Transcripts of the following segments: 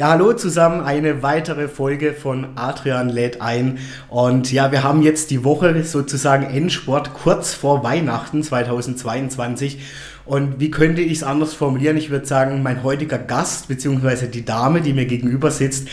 Ja, hallo zusammen, eine weitere Folge von Adrian lädt ein. Und ja, wir haben jetzt die Woche sozusagen Endsport kurz vor Weihnachten 2022. Und wie könnte ich es anders formulieren? Ich würde sagen, mein heutiger Gast, beziehungsweise die Dame, die mir gegenüber sitzt,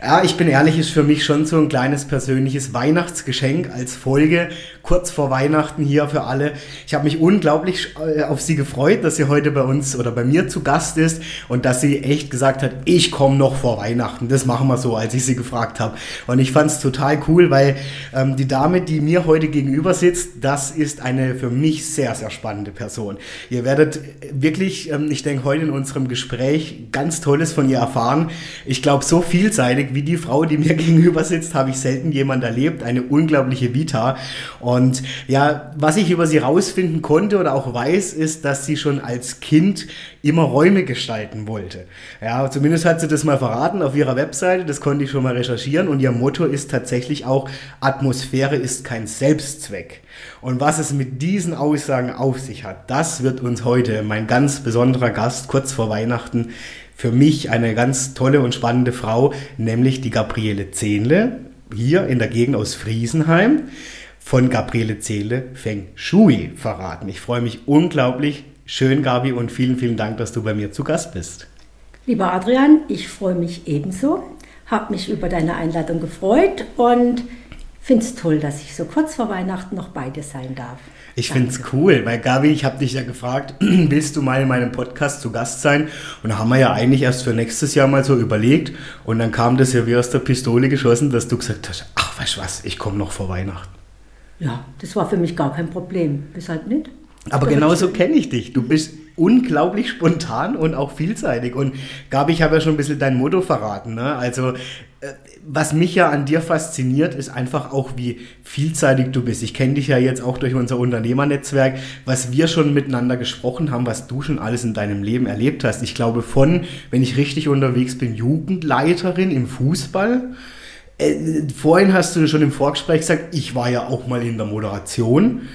ja, ich bin ehrlich, ist für mich schon so ein kleines persönliches Weihnachtsgeschenk als Folge kurz vor Weihnachten hier für alle. Ich habe mich unglaublich äh, auf sie gefreut, dass sie heute bei uns oder bei mir zu Gast ist und dass sie echt gesagt hat, ich komme noch vor Weihnachten. Das machen wir so, als ich sie gefragt habe. Und ich fand es total cool, weil ähm, die Dame, die mir heute gegenüber sitzt, das ist eine für mich sehr, sehr spannende Person. Ihr werdet wirklich, ähm, ich denke, heute in unserem Gespräch ganz Tolles von ihr erfahren. Ich glaube, so vielseitig wie die Frau, die mir gegenüber sitzt, habe ich selten jemand erlebt. Eine unglaubliche Vita. Und ja, was ich über sie rausfinden konnte oder auch weiß, ist, dass sie schon als Kind immer Räume gestalten wollte. Ja, zumindest hat sie das mal verraten auf ihrer Webseite. Das konnte ich schon mal recherchieren. Und ihr Motto ist tatsächlich auch, Atmosphäre ist kein Selbstzweck. Und was es mit diesen Aussagen auf sich hat, das wird uns heute mein ganz besonderer Gast kurz vor Weihnachten für mich eine ganz tolle und spannende Frau, nämlich die Gabriele Zehnle, hier in der Gegend aus Friesenheim, von Gabriele Zehnle Feng Shui verraten. Ich freue mich unglaublich. Schön, Gabi, und vielen, vielen Dank, dass du bei mir zu Gast bist. Lieber Adrian, ich freue mich ebenso, habe mich über deine Einladung gefreut und finde es toll, dass ich so kurz vor Weihnachten noch bei dir sein darf. Ich finde es cool, weil Gabi, ich habe dich ja gefragt, willst du mal in meinem Podcast zu Gast sein? Und da haben wir ja eigentlich erst für nächstes Jahr mal so überlegt. Und dann kam das ja wie aus der Pistole geschossen, dass du gesagt hast, ach, weißt du was, ich komme noch vor Weihnachten. Ja, das war für mich gar kein Problem. Weshalb nicht? Aber genauso kenne ich dich. Du bist unglaublich spontan und auch vielseitig. Und Gabi, ich habe ja schon ein bisschen dein Motto verraten. Ne? Also, äh, was mich ja an dir fasziniert, ist einfach auch, wie vielseitig du bist. Ich kenne dich ja jetzt auch durch unser Unternehmernetzwerk, was wir schon miteinander gesprochen haben, was du schon alles in deinem Leben erlebt hast. Ich glaube von, wenn ich richtig unterwegs bin, Jugendleiterin im Fußball. Äh, vorhin hast du schon im Vorgespräch gesagt, ich war ja auch mal in der Moderation.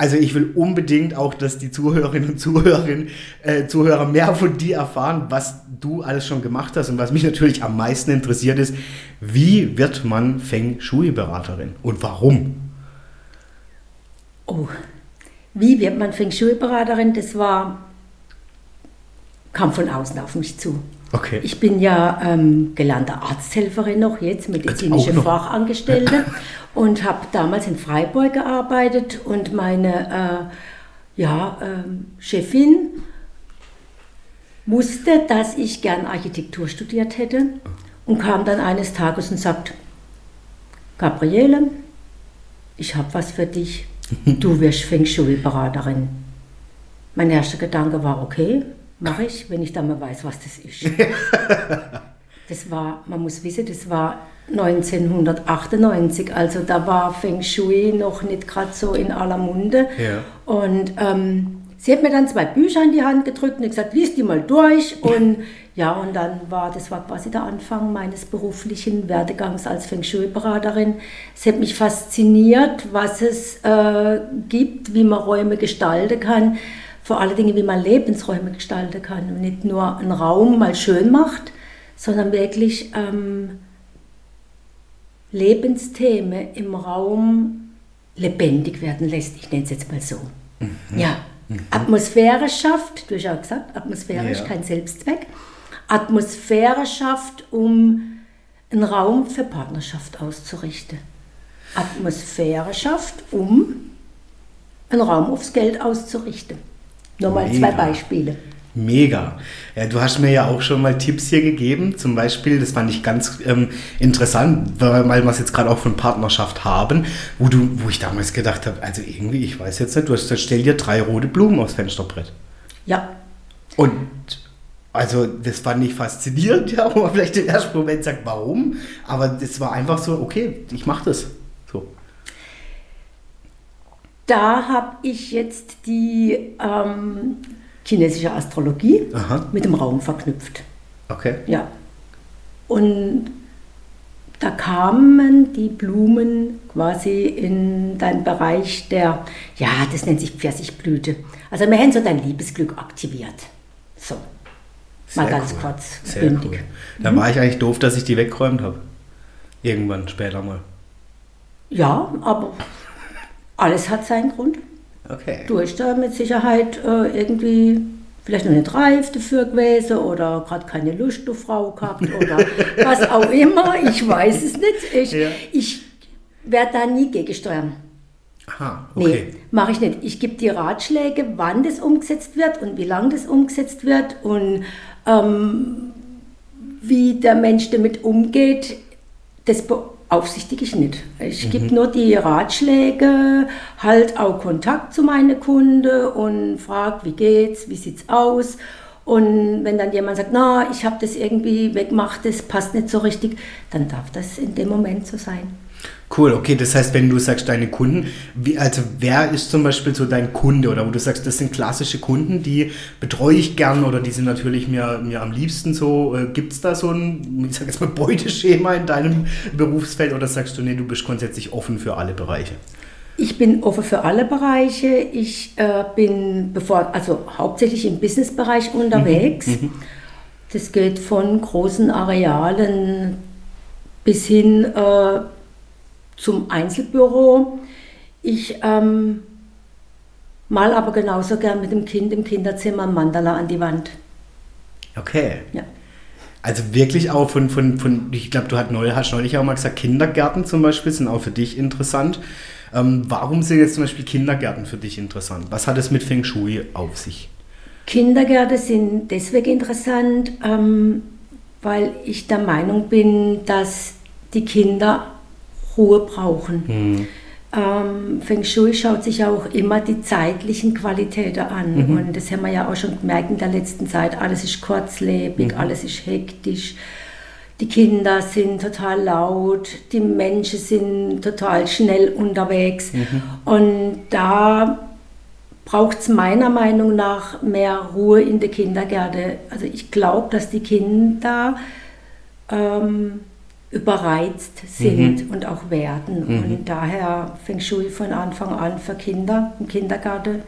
Also ich will unbedingt auch, dass die Zuhörerinnen und Zuhörerinnen, äh, Zuhörer mehr von dir erfahren, was du alles schon gemacht hast. Und was mich natürlich am meisten interessiert ist, wie wird man Feng Shui-Beraterin und warum? Oh, wie wird man Feng Shui-Beraterin? Das war, kam von außen auf mich zu. Okay. Ich bin ja ähm, gelernte Arzthelferin noch jetzt, medizinische noch. Fachangestellte und habe damals in Freiburg gearbeitet und meine äh, ja, äh, Chefin wusste, dass ich gern Architektur studiert hätte und kam dann eines Tages und sagt, Gabriele, ich habe was für dich, du wirst Feng Shui-Beraterin. Mein erster Gedanke war, okay, Mache ich, wenn ich dann mal weiß, was das ist. das war, man muss wissen, das war 1998, also da war Feng Shui noch nicht gerade so in aller Munde. Ja. Und ähm, sie hat mir dann zwei Bücher in die Hand gedrückt und gesagt, lies die mal durch. Und ja, und dann war, das war quasi der Anfang meines beruflichen Werdegangs als Feng Shui-Beraterin. Es hat mich fasziniert, was es äh, gibt, wie man Räume gestalten kann vor allen Dingen, wie man Lebensräume gestalten kann und nicht nur einen Raum mal schön macht, sondern wirklich ähm, Lebensthemen im Raum lebendig werden lässt. Ich nenne es jetzt mal so. Mhm. Ja, mhm. Atmosphäre schafft, du hast ja gesagt, Atmosphäre ist kein Selbstzweck. Atmosphäre schafft, um einen Raum für Partnerschaft auszurichten. Atmosphäre schafft, um einen Raum aufs Geld auszurichten. Nur mal Mega. zwei Beispiele. Mega. Ja, du hast mir ja auch schon mal Tipps hier gegeben. Zum Beispiel, das fand ich ganz ähm, interessant, weil wir es jetzt gerade auch von Partnerschaft haben, wo, du, wo ich damals gedacht habe, also irgendwie, ich weiß jetzt nicht, du hast, stell dir drei rote Blumen aufs Fensterbrett. Ja. Und also das fand ich faszinierend, ja, wo man vielleicht im ersten Moment sagt, warum? Aber das war einfach so, okay, ich mache das. Da habe ich jetzt die ähm, chinesische Astrologie Aha. mit dem Raum verknüpft. Okay. Ja. Und da kamen die Blumen quasi in deinen Bereich der, ja, das nennt sich Pfirsichblüte. Also wir haben so dein Liebesglück aktiviert. So, mal Sehr ganz cool. kurz, Sehr bündig. cool. Da war ich eigentlich doof, dass ich die weggeräumt habe. Irgendwann später mal. Ja, aber alles hat seinen Grund. Okay. Du hast da mit Sicherheit äh, irgendwie vielleicht noch nicht reif dafür gewesen oder gerade keine Lust auf Frau gehabt oder was auch immer. Ich weiß es nicht. Ich, Ja. ich werde da nie gegensteuern. Aha, okay. Nee, mache ich nicht. Ich gebe die Ratschläge, wann das umgesetzt wird und wie lange das umgesetzt wird und ähm, wie der Mensch damit umgeht, das beaufsichtige ich nicht. Ich gebe nur die Ratschläge, halt auch Kontakt zu meinen Kunden und frage, wie geht's, wie sieht's aus. Und wenn dann jemand sagt, na, ich habe das irgendwie weggemacht, das passt nicht so richtig, dann darf das in dem Moment so sein. Cool, okay, das heißt, wenn du sagst, deine Kunden, wie, also wer ist zum Beispiel so dein Kunde oder wo du sagst, das sind klassische Kunden, die betreue ich gern oder die sind natürlich mir, mir am liebsten so, äh, gibt es da so ein, ich sag jetzt mal, Beuteschema in deinem Berufsfeld oder sagst du, nee, du bist grundsätzlich offen für alle Bereiche? Ich bin offen für alle Bereiche. Ich äh, bin bevor, also hauptsächlich im Businessbereich unterwegs. Das geht von großen Arealen bis hin äh, zum Einzelbüro. Ich ähm, mal aber genauso gern mit dem Kind im Kinderzimmer Mandala an die Wand. Okay. Ja. Also wirklich auch von, von, von ich glaube, du hast neulich, hast neulich auch mal gesagt, Kindergärten zum Beispiel sind auch für dich interessant. Ähm, warum sind jetzt zum Beispiel Kindergärten für dich interessant? Was hat es mit Feng Shui auf sich? Kindergärten sind deswegen interessant, ähm, weil ich der Meinung bin, dass die Kinder Ruhe brauchen. Ähm, Feng Shui schaut sich auch immer die zeitlichen Qualitäten an. Und das haben wir ja auch schon gemerkt in der letzten Zeit. Alles ist kurzlebig, alles ist hektisch. Die Kinder sind total laut, die Menschen sind total schnell unterwegs. Und da braucht es meiner Meinung nach mehr Ruhe in der Kindergärte. Also ich glaube, dass die Kinder ähm, überreizt sind und auch werden. Und daher Feng Shui von Anfang an für Kinder im Kindergarten,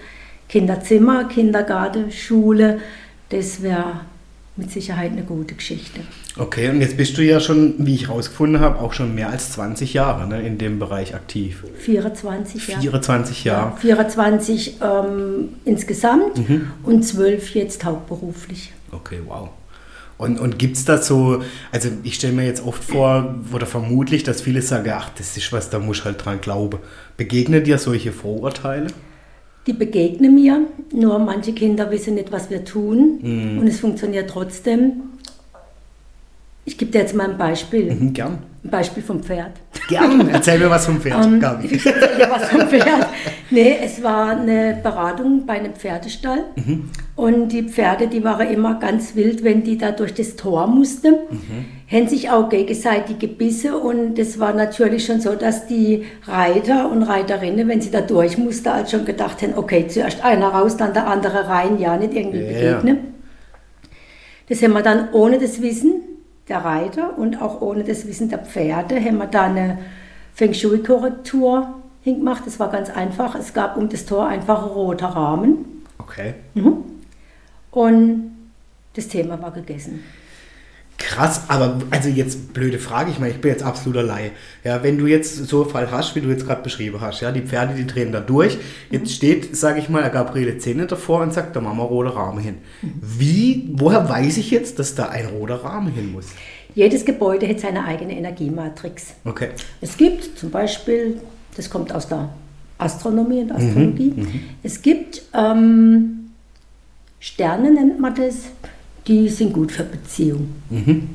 Kinderzimmer, Kindergarten, Schule, das wäre mit Sicherheit eine gute Geschichte. Okay, und jetzt bist du ja schon, wie ich rausgefunden habe, auch schon mehr als 20 Jahre ne, in dem Bereich aktiv. 24 Jahre. 24 Jahre. Ja, 24 ähm, insgesamt und 12 jetzt hauptberuflich. Okay, wow. Und, und gibt es da so, also ich stelle mir jetzt oft vor, oder vermutlich, dass viele sagen, ach, das ist was, da muss ich halt dran glauben. Begegnen dir solche Vorurteile? Die begegnen mir, nur manche Kinder wissen nicht, was wir tun und es funktioniert trotzdem. Ich gebe dir jetzt mal ein Beispiel, Mhm, gern. ein Beispiel vom Pferd. Gern, erzähl mir was vom Pferd. Ähm, Gabi. ich erzähl dir was vom Pferd. Nee, es war eine Beratung bei einem Pferdestall und die Pferde, die waren immer ganz wild, wenn die da durch das Tor mussten. Haben sich auch gegenseitig gebissen und es war natürlich schon so, dass die Reiter und Reiterinnen, wenn sie da durch mussten, als schon gedacht haben, okay, zuerst einer raus, dann der andere rein, ja, nicht irgendwie ja. begegnen. Das haben wir dann ohne das Wissen der Reiter und auch ohne das Wissen der Pferde, haben wir da eine Feng Shui-Korrektur hingemacht. Das war ganz einfach. Es gab um das Tor einfach ein roter Rahmen Okay. und das Thema war gegessen. Krass, aber also jetzt blöde Frage, ich meine, ich bin jetzt absoluter Laie. Ja, wenn du jetzt so einen Fall hast, wie du jetzt gerade beschrieben hast, ja, die Pferde, die drehen da durch. Jetzt steht, sage ich mal, Gabriele Zähne davor und sagt, da machen wir roter Rahmen hin. Wie, woher weiß ich jetzt, dass da ein roter Rahmen hin muss? Jedes Gebäude hat seine eigene Energiematrix. Okay. Es gibt zum Beispiel, das kommt aus der Astronomie und Astrologie, es gibt ähm, Sterne, nennt man das, die sind gut für Beziehung.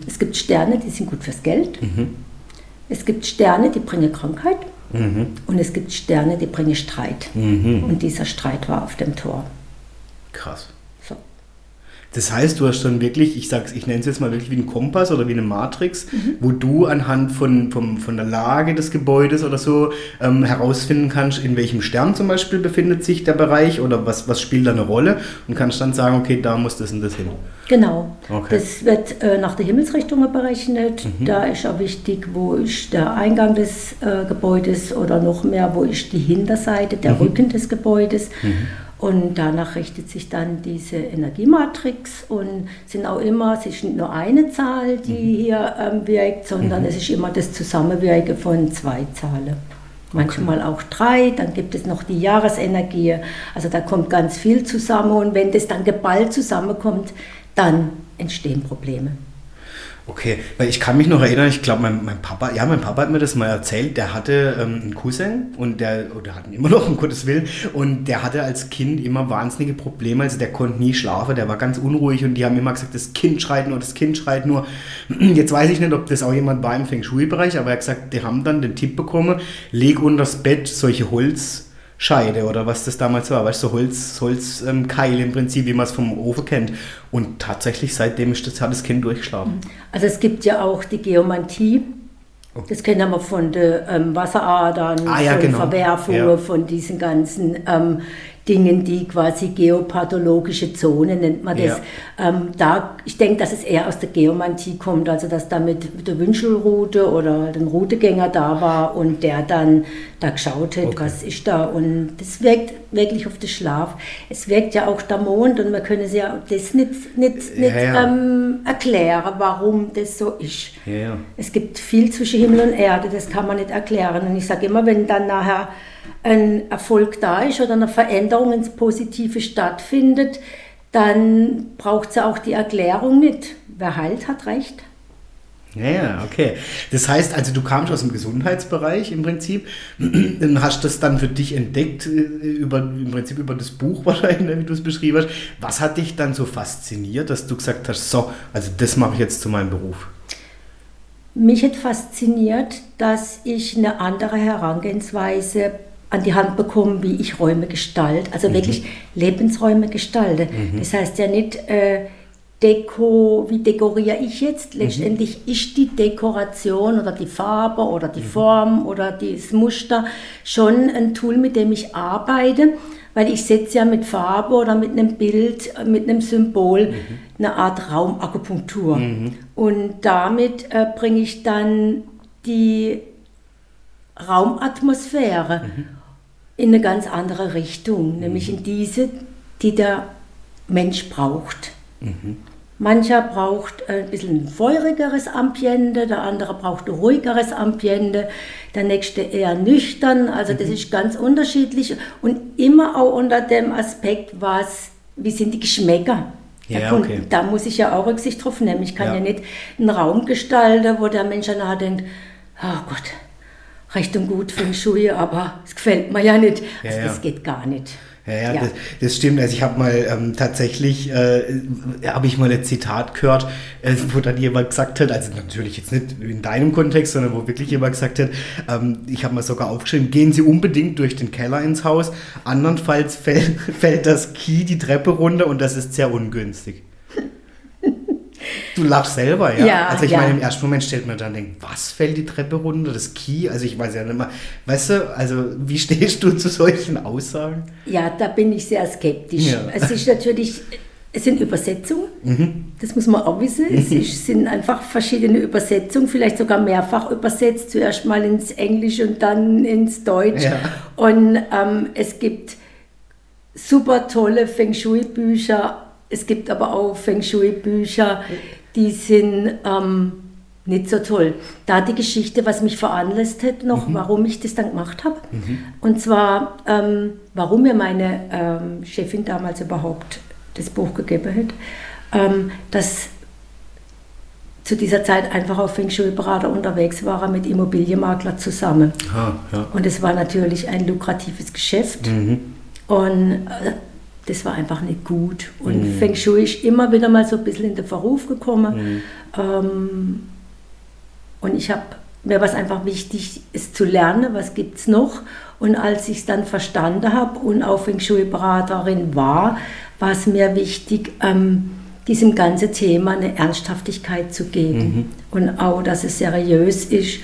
Es gibt Sterne, die sind gut fürs Geld. Es gibt Sterne, die bringen Krankheit. Und es gibt Sterne, die bringen Streit. Und dieser Streit war auf dem Tor. Krass. Das heißt, du hast dann wirklich, ich sag's, ich nenne es jetzt mal wirklich wie ein Kompass oder wie eine Matrix, mhm. wo du anhand von, von, von der Lage des Gebäudes oder so ähm, herausfinden kannst, in welchem Stern zum Beispiel befindet sich der Bereich oder was, was spielt da eine Rolle und kannst dann sagen, okay, da muss das und das hin. Genau. Okay. Das wird äh, nach der Himmelsrichtung berechnet. Mhm. Da ist auch wichtig, wo ist der Eingang des äh, Gebäudes oder noch mehr, wo ist die Hinterseite, der mhm. Rücken des Gebäudes. Und danach richtet sich dann diese Energiematrix und sind auch immer, es ist nicht nur eine Zahl, die mhm. hier ähm, wirkt, sondern mhm. es ist immer das Zusammenwirken von zwei Zahlen. Manchmal okay. auch drei, dann gibt es noch die Jahresenergie. Also da kommt ganz viel zusammen und wenn das dann geballt zusammenkommt, dann entstehen Probleme. Okay, weil ich kann mich noch erinnern, ich glaube, mein, mein Papa, ja, mein Papa hat mir das mal erzählt, der hatte ähm, einen Cousin und der, oder hat ihn immer noch, um Gottes Willen, und der hatte als Kind immer wahnsinnige Probleme, also der konnte nie schlafen, der war ganz unruhig und die haben immer gesagt, das Kind schreit nur, das Kind schreit nur. Jetzt weiß ich nicht, ob das auch jemand war im Feng Shui-Bereich, aber er hat gesagt, die haben dann den Tipp bekommen, leg unter das Bett solche Holz, Scheide oder was das damals war, weißt du, so Holz, Holzkeil ähm, im Prinzip, wie man es vom Ofen kennt. Und tatsächlich seitdem ist das, hat das Kind durchgeschlafen. Also es gibt ja auch die Geomantie. Oh. Das kennen wir von den ähm, Wasseradern, ah, ja, von genau. Verwerfungen, ja. von diesen ganzen ähm, Dingen, die quasi geopathologische Zone nennt man das. Ja. Ähm, da, ich denke, dass es eher aus der Geomantie kommt, also dass da mit der Wünschelrute oder den Routegänger da war und der dann da geschaut hat, okay. was ist da. Und das wirkt wirklich auf den Schlaf. Es wirkt ja auch der Mond und man können sich ja das nicht, nicht, nicht ja, Ähm, erklären, warum das so ist. Es gibt viel zwischen Himmel und Erde, das kann man nicht erklären. Und ich sage immer, wenn dann nachher ein Erfolg da ist oder eine Veränderung ins Positive stattfindet, dann braucht es auch die Erklärung nicht. Wer heilt, hat recht. Ja, okay. Das heißt, also du kamst aus dem Gesundheitsbereich im Prinzip, und hast das dann für dich entdeckt, äh, über, im Prinzip über das Buch wahrscheinlich, wie du es beschrieben hast. Was hat dich dann so fasziniert, dass du gesagt hast, so, also das mache ich jetzt zu meinem Beruf? Mich hat fasziniert, dass ich eine andere Herangehensweise an die Hand bekommen, wie ich Räume gestalte, also mhm. wirklich Lebensräume gestalte. Mhm. Das heißt ja nicht, äh, Deko, wie dekoriere ich jetzt? Mhm. Letztendlich mhm. ist die Dekoration oder die Farbe oder die mhm. Form oder das Muster schon ein Tool, mit dem ich arbeite, weil ich setze ja mit Farbe oder mit einem Bild, mit einem Symbol mhm. eine Art Raumakupunktur. Mhm. Und damit äh, bringe ich dann die Raumatmosphäre in eine ganz andere Richtung, nämlich in diese, die der Mensch braucht. Mhm. Mancher braucht ein bisschen ein feurigeres Ambiente, der andere braucht ein ruhigeres Ambiente, der nächste eher nüchtern. Also das mhm. ist ganz unterschiedlich und immer auch unter dem Aspekt, was, wie sind die Geschmäcker. Ja, da, okay. da muss ich ja auch Rücksicht drauf nehmen. Ich kann ja, ja nicht einen Raum gestalten, wo der Mensch danach denkt, oh Gott, recht und gut Feng Shui, aber es gefällt mir ja nicht. Also ja, das geht gar nicht. Ja, ja, ja. Das, das, stimmt. Also ich habe mal ähm, tatsächlich, äh, habe ich mal ein Zitat gehört, äh, wo dann jemand gesagt hat, also natürlich jetzt nicht in deinem Kontext, sondern wo wirklich jemand gesagt hat, ähm, ich habe mal sogar aufgeschrieben, gehen Sie unbedingt durch den Keller ins Haus, andernfalls fällt, fällt das Key die Treppe runter und das ist sehr ungünstig. Du lachst selber, ja? ja also ich ja. meine, im ersten Moment stellt man dann denkt, was fällt die Treppe runter, das Key? Also ich weiß ja nicht mehr. Weißt du, also wie stehst du zu solchen Aussagen? Ja, da bin ich sehr skeptisch. Ja. Es ist natürlich, es sind Übersetzungen, mhm. das muss man auch wissen. Es mhm. ist, sind einfach verschiedene Übersetzungen, vielleicht sogar mehrfach übersetzt, zuerst mal ins Englische und dann ins Deutsch. Und ähm, es gibt super tolle Feng Shui-Bücher, es gibt aber auch Feng Shui-Bücher, die sind ähm, nicht so toll. Da die Geschichte, was mich veranlasst hat, noch, mhm. warum ich das dann gemacht habe. Mhm. Und zwar, ähm, warum mir meine ähm, Chefin damals überhaupt das Buch gegeben hat, ähm, dass zu dieser Zeit einfach auf Feng Shui-Berater unterwegs war, mit Immobilienmakler zusammen. Ah, ja. Und es war natürlich ein lukratives Geschäft. Mhm. Und äh, das war einfach nicht gut. Und mhm. Feng Shui ist immer wieder mal so ein bisschen in den Verruf gekommen. Mhm. Ähm, und ich habe, mir war es einfach wichtig, es zu lernen, was gibt es noch. Und als ich es dann verstanden habe und auch Feng Shui-Beraterin war, war es mir wichtig, ähm, diesem ganzen Thema eine Ernsthaftigkeit zu geben. Mhm. Und auch, dass es seriös ist.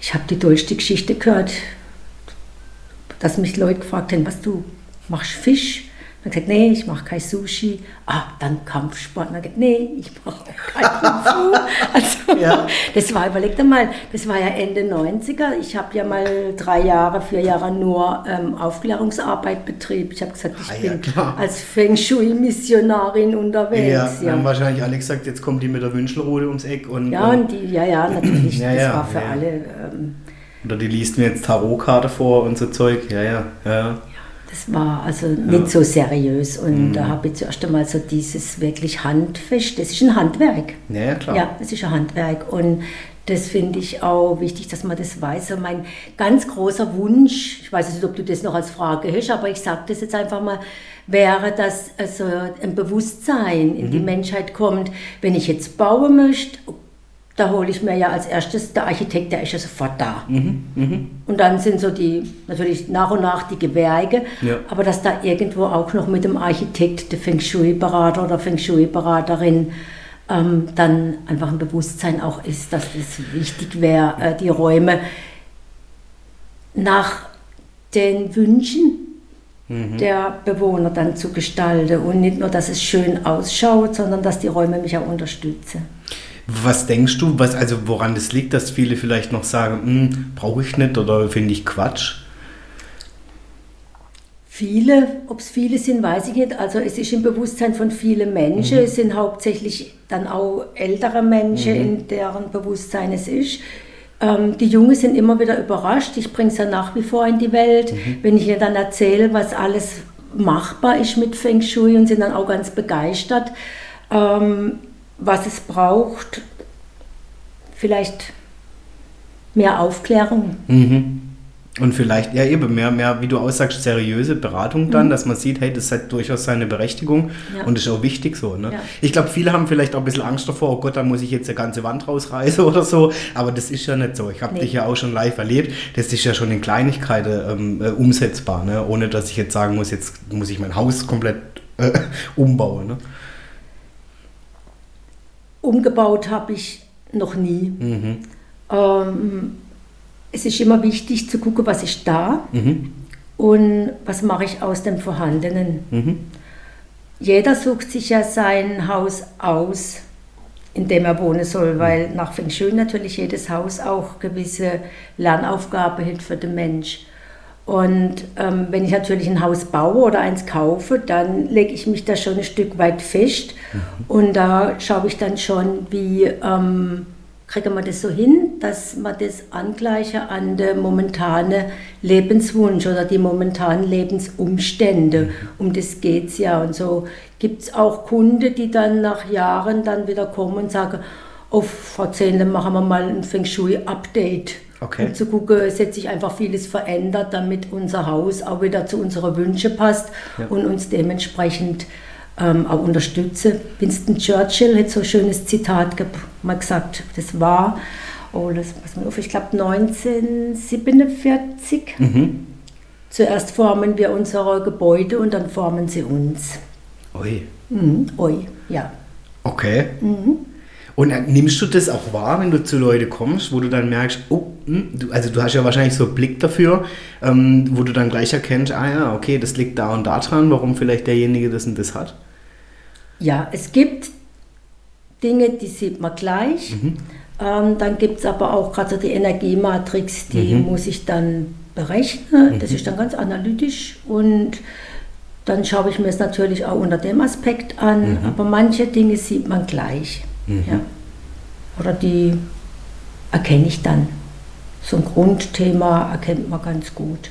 Ich habe die tollste Geschichte gehört, dass mich Leute gefragt haben, was du machst Fisch? Dann gesagt, nee, ich mache kein Sushi. Ah, dann Kampfsport. Dann gesagt, nee, ich mache kein Kung Fu. Also, ja. das war, überleg dir mal, das war ja Ende 90er. Ich habe ja mal drei Jahre, vier Jahre nur ähm, Aufklärungsarbeit betrieben. Ich habe gesagt, ich ah, bin ja, als Feng Shui-Missionarin unterwegs. Ja, ja. haben wahrscheinlich alle gesagt, jetzt kommt die mit der Wünschelrode ums Eck. Und, ja, und die, ja, ja, natürlich. ja, das war für alle. Ähm, oder die liest mir jetzt Tarotkarte vor und so Zeug. Ja, ja, ja. Das war also nicht ja. so seriös und mhm. da habe ich zuerst einmal so dieses wirklich handfest, das ist ein Handwerk. Ja, klar. Ja, das ist ein Handwerk und das finde ich auch wichtig, dass man das weiß. Und mein ganz großer Wunsch, ich weiß nicht, ob du das noch als Frage hast, aber ich sage das jetzt einfach mal, wäre, dass also ein Bewusstsein in mhm. die Menschheit kommt, wenn ich jetzt bauen möchte, da hole ich mir ja als erstes, der Architekt, der ist ja sofort da. Mhm, mh. Und dann sind so die, natürlich nach und nach die Gewerke, ja. aber dass da irgendwo auch noch mit dem Architekt, der Feng Shui-Berater oder Feng Shui-Beraterin ähm, dann einfach ein Bewusstsein auch ist, dass es wichtig wäre, äh, die Räume nach den Wünschen mhm. der Bewohner dann zu gestalten und nicht nur, dass es schön ausschaut, sondern dass die Räume mich auch unterstützen. Was denkst du, was, also woran das liegt, dass viele vielleicht noch sagen, hm, brauche ich nicht oder finde ich Quatsch? Viele, ob es viele sind, weiß ich nicht. Also es ist im Bewusstsein von vielen Menschen. Mhm. Es sind hauptsächlich dann auch ältere Menschen, mhm. in deren Bewusstsein es ist. Ähm, die Jungen sind immer wieder überrascht. Ich bringe es ja nach wie vor in die Welt. Mhm. Wenn ich ihr dann erzähle, was alles machbar ist mit Feng Shui und sind dann auch ganz begeistert. Ähm, was es braucht, vielleicht mehr Aufklärung. Mhm. Und vielleicht, ja eben, mehr, mehr, wie du aussagst, seriöse Beratung dann, mhm. dass man sieht, hey, das hat durchaus seine Berechtigung ja. und ist auch wichtig so. Ne? Ja. Ich glaube, viele haben vielleicht auch ein bisschen Angst davor, oh Gott, da muss ich jetzt eine ganze Wand rausreißen oder so, aber das ist ja nicht so. Ich habe nee. dich ja auch schon live erlebt, das ist ja schon in Kleinigkeiten ähm, äh, umsetzbar, ne? ohne dass ich jetzt sagen muss, jetzt muss ich mein Haus komplett äh, umbauen. Ne? Umgebaut habe ich noch nie. Mhm. Ähm, es ist immer wichtig zu gucken, was ist da mhm. und was mache ich aus dem Vorhandenen. Mhm. Jeder sucht sich ja sein Haus aus, in dem er wohnen soll, weil nach Feng Shui natürlich jedes Haus auch gewisse Lernaufgabe hält für den Mensch. Und ähm, wenn ich natürlich ein Haus baue oder eins kaufe, dann lege ich mich da schon ein Stück weit fest. Mhm. Und da schaue ich dann schon, wie ähm, kriege man das so hin, dass man das angleiche an den momentanen Lebenswunsch oder die momentanen Lebensumstände. Mhm. Um das geht es ja. Und so gibt es auch Kunden, die dann nach Jahren dann wieder kommen und sagen, oh, Frau Zehnle, machen wir mal ein Feng Shui-Update. Okay. Um zu gucken, es hat sich einfach vieles verändert, damit unser Haus auch wieder zu unseren Wünschen passt ja. und uns dementsprechend ähm, auch unterstütze. Winston Churchill hat so ein schönes Zitat mal gesagt, das war, oh, das pass mal auf, ich glaube 1947. Mhm. Zuerst formen wir unsere Gebäude und dann formen sie uns. Ui. Mhm, ui, ja. Okay. Mhm. Und nimmst du das auch wahr, wenn du zu Leuten kommst, wo du dann merkst, oh, hm, du, also du hast ja wahrscheinlich so einen Blick dafür, ähm, wo du dann gleich erkennst, ah ja, okay, das liegt da und da dran, warum vielleicht derjenige das und das hat? Ja, es gibt Dinge, die sieht man gleich. Mhm. Ähm, dann gibt es aber auch gerade so die Energiematrix, die mhm. muss ich dann berechnen. Mhm. Das ist dann ganz analytisch und dann schaue ich mir es natürlich auch unter dem Aspekt an. Mhm. Aber manche Dinge sieht man gleich. Mhm. Ja. Oder die erkenne ich dann. So ein Grundthema erkennt man ganz gut.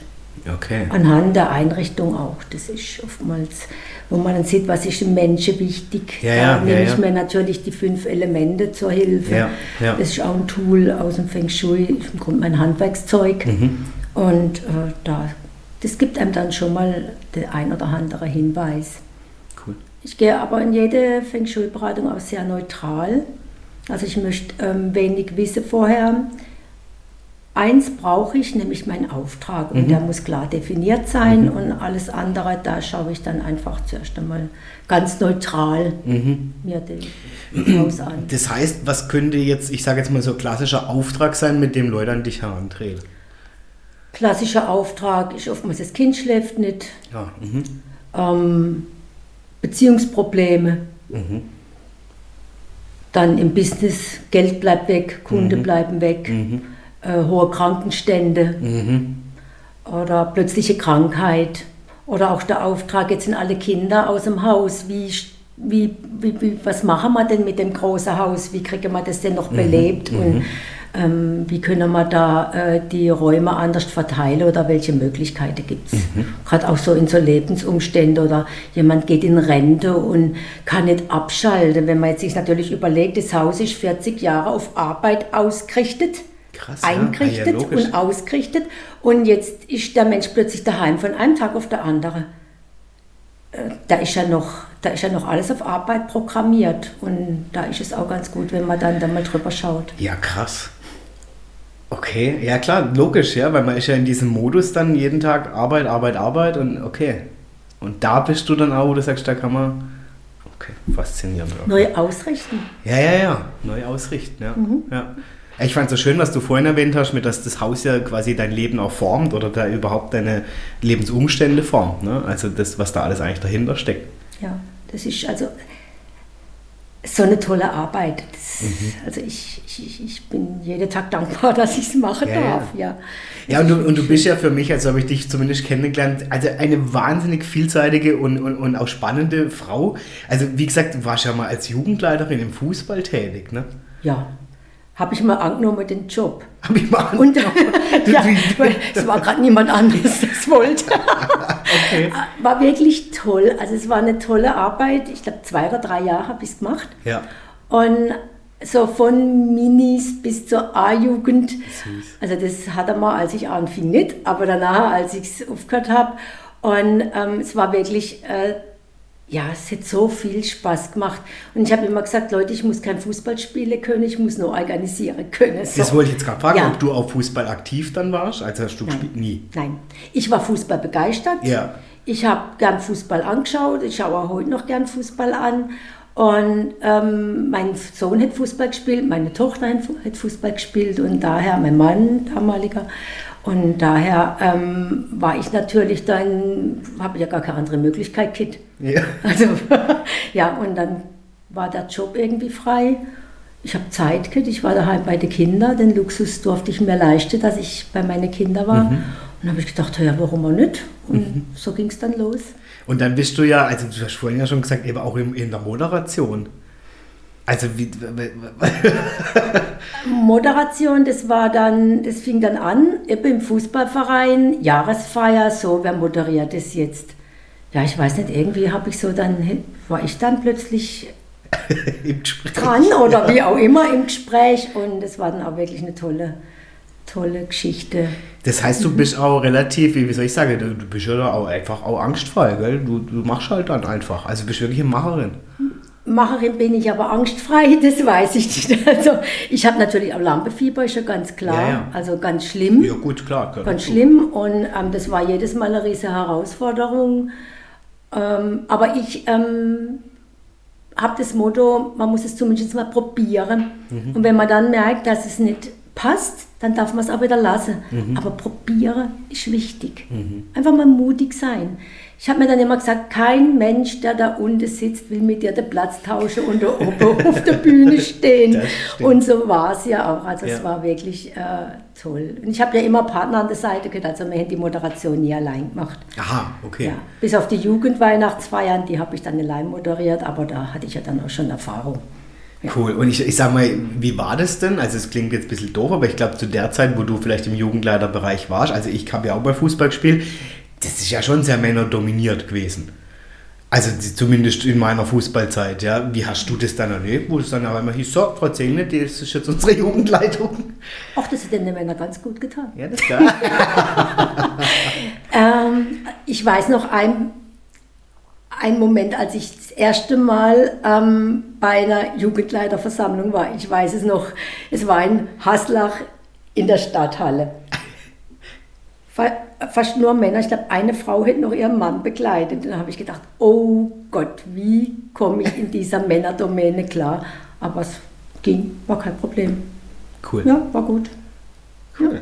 Okay. Anhand der Einrichtung auch. Das ist oftmals, wo man dann sieht, was ist dem Menschen wichtig. Ja, ja, da nehme ja, ich mir natürlich die fünf Elemente zur Hilfe. Das ist auch ein Tool aus dem Feng Shui, im Grunde mein Handwerkszeug. Mhm. Und äh, da, das gibt einem dann schon mal der ein oder andere Hinweis. Ich gehe aber in jede Feng Shui-Beratung auch sehr neutral. Also ich möchte ähm, wenig wissen vorher. eins brauche ich, nämlich meinen Auftrag. Und Mhm. der muss klar definiert sein und alles andere, da schaue ich dann einfach zuerst einmal ganz neutral Mhm. mir den Haus an. Das heißt, was könnte jetzt, ich sage jetzt mal so klassischer Auftrag sein, mit dem Leute an dich herantreten? Klassischer Auftrag ist oftmals, das Kind schläft nicht, Ja. Mhm. ähm, Beziehungsprobleme, Mhm. dann im Business, Geld bleibt weg, Kunden bleiben weg, Mhm. äh, hohe Krankenstände Mhm. oder plötzliche Krankheit oder auch der Auftrag, jetzt sind alle Kinder aus dem Haus, wie, wie, wie, wie, was machen wir denn mit dem großen Haus, wie kriegen wir das denn noch belebt? Und ähm, wie können wir da äh, die Räume anders verteilen oder welche Möglichkeiten gibt es. Gerade auch so in so Lebensumständen oder jemand geht in Rente und kann nicht abschalten. Wenn man jetzt sich natürlich überlegt, das Haus ist 40 Jahre auf Arbeit ausgerichtet Krass, ja. eingerichtet Ah, ja, und ausgerichtet und jetzt ist der Mensch plötzlich daheim von einem Tag auf den anderen. Äh, Da ist ja noch, da ist ja noch alles auf Arbeit programmiert und da ist es auch ganz gut, wenn man dann, dann mal drüber schaut. Ja, krass. Okay, ja klar, logisch, ja, weil man ist ja in diesem Modus dann jeden Tag Arbeit, Arbeit, Arbeit und okay. Und da bist du dann auch, wo du sagst, da kann man, okay, faszinierend. Okay. Neu ausrichten. Ja, ja, ja, neu ausrichten, ja. Mhm. ja. Ich fand es so schön, was du vorhin erwähnt hast, mit dass das Haus ja quasi dein Leben auch formt oder da überhaupt deine Lebensumstände formt. Ne? Also das, was da alles eigentlich dahinter steckt. Ja, das ist also so eine tolle Arbeit. Das, Mhm. Also ich, ich, ich bin jeden Tag dankbar, dass ich es machen Ja, ja. darf. Ja. Ja, und du, und du bist ja für mich, also habe ich dich zumindest kennengelernt, also eine wahnsinnig vielseitige und, und, und auch spannende Frau. Also wie gesagt, du warst ja mal als Jugendleiterin im Fußball tätig, ne? ja. Habe ich mal angenommen, den Job. Hab ich mal Und ja, weil es war gerade niemand anderes, das wollte. Okay. War wirklich toll. Also es war eine tolle Arbeit. Ich glaube, zwei oder drei Jahre habe ich es gemacht. Ja. Und so von Minis bis zur A-Jugend. Also das hat er mal, als ich anfing, nicht, aber danach, als ich es aufgehört habe. Und ähm, es war wirklich, äh, ja, es hat so viel Spaß gemacht. Und ich habe immer gesagt, Leute, ich muss kein Fußball spielen können, ich muss nur organisieren können. So. Das wollte ich jetzt gerade fragen, Ja. ob du auf Fußball aktiv dann warst. Also hast du gespielt? Nie. Nein, ich war Fußball begeistert. Ja. Ich habe gern Fußball angeschaut. Ich schaue auch heute noch gern Fußball an. Und ähm, mein Sohn hat Fußball gespielt, meine Tochter hat Fußball gespielt und daher mein Mann, damaliger. Und daher ähm, war ich natürlich dann, habe ja gar keine andere Möglichkeit, Kind. Ja. Also, ja, und dann war der Job irgendwie frei. Ich habe Zeit gehabt, ich war daheim bei den Kindern. Den Luxus durfte ich mir leisten, dass ich bei meinen Kindern war. Und dann habe ich gedacht, ja, warum auch nicht? Und so ging es dann los. Und dann bist du ja, also du hast vorhin ja schon gesagt, eben auch in, in der Moderation. Also wie, Moderation, das war dann, das fing dann an, eben im Fußballverein, Jahresfeier, so, wer moderiert das jetzt? Ja, ich weiß nicht, irgendwie habe ich so dann, war ich dann plötzlich im Gespräch. dran oder wie auch immer im Gespräch und das war dann auch wirklich eine tolle, tolle Geschichte. Das heißt, du bist auch relativ, wie soll ich sagen, du, du bist ja auch einfach auch angstfrei, gell? Du, du machst halt dann einfach. Also bist wirklich eine Macherin. Macherin bin ich aber angstfrei, das weiß ich nicht. Also ich habe natürlich auch Lampenfieber, ist ja ganz klar, Ja, ja. also ganz schlimm. Ja gut, klar. gehört Ganz schlimm und ähm, das war jedes Mal eine riesige Herausforderung. Ähm, aber ich ähm, habe das Motto, man muss es zumindest mal probieren. Und wenn man dann merkt, dass es nicht passt, dann darf man es auch wieder lassen. Aber probieren ist wichtig. Einfach mal mutig sein. Ich habe mir dann immer gesagt, kein Mensch, der da unten sitzt, will mit dir den Platz tauschen und da oben auf der Bühne stehen. Und so war es ja auch. Also Ja. es war wirklich äh, toll. Und ich habe ja immer Partner an der Seite gehabt, also wir haben die Moderation nie allein gemacht. Aha, okay. Ja. Bis auf die Jugendweihnachtsfeiern, die habe ich dann allein moderiert, aber da hatte ich ja dann auch schon Erfahrung. Cool. Und ich, ich sag mal, wie war das denn? Also es klingt jetzt ein bisschen doof, aber ich glaube zu der Zeit, wo du vielleicht im Jugendleiterbereich warst, also ich habe ja auch bei Fußball gespielt, das ist ja schon sehr männerdominiert gewesen. Also zumindest in meiner Fußballzeit, ja. Wie hast du das dann erlebt, wo es dann auf einmal hieß, so, Frau Zähne, das ist jetzt unsere Jugendleitung? Ach, das hat den Männern ganz gut getan. Ja, das klar. Ähm, ich weiß noch ein, ein Moment, als ich das erste Mal ähm, bei einer Jugendleiterversammlung war. Ich weiß es noch. Es war in Haslach in der Stadthalle. Fast nur Männer. Ich glaube, eine Frau hätte noch ihren Mann begleitet. Und dann habe ich gedacht, oh Gott, wie komme ich in dieser Männerdomäne klar? Aber es ging, war kein Problem. Cool. Ja, war gut. Cool.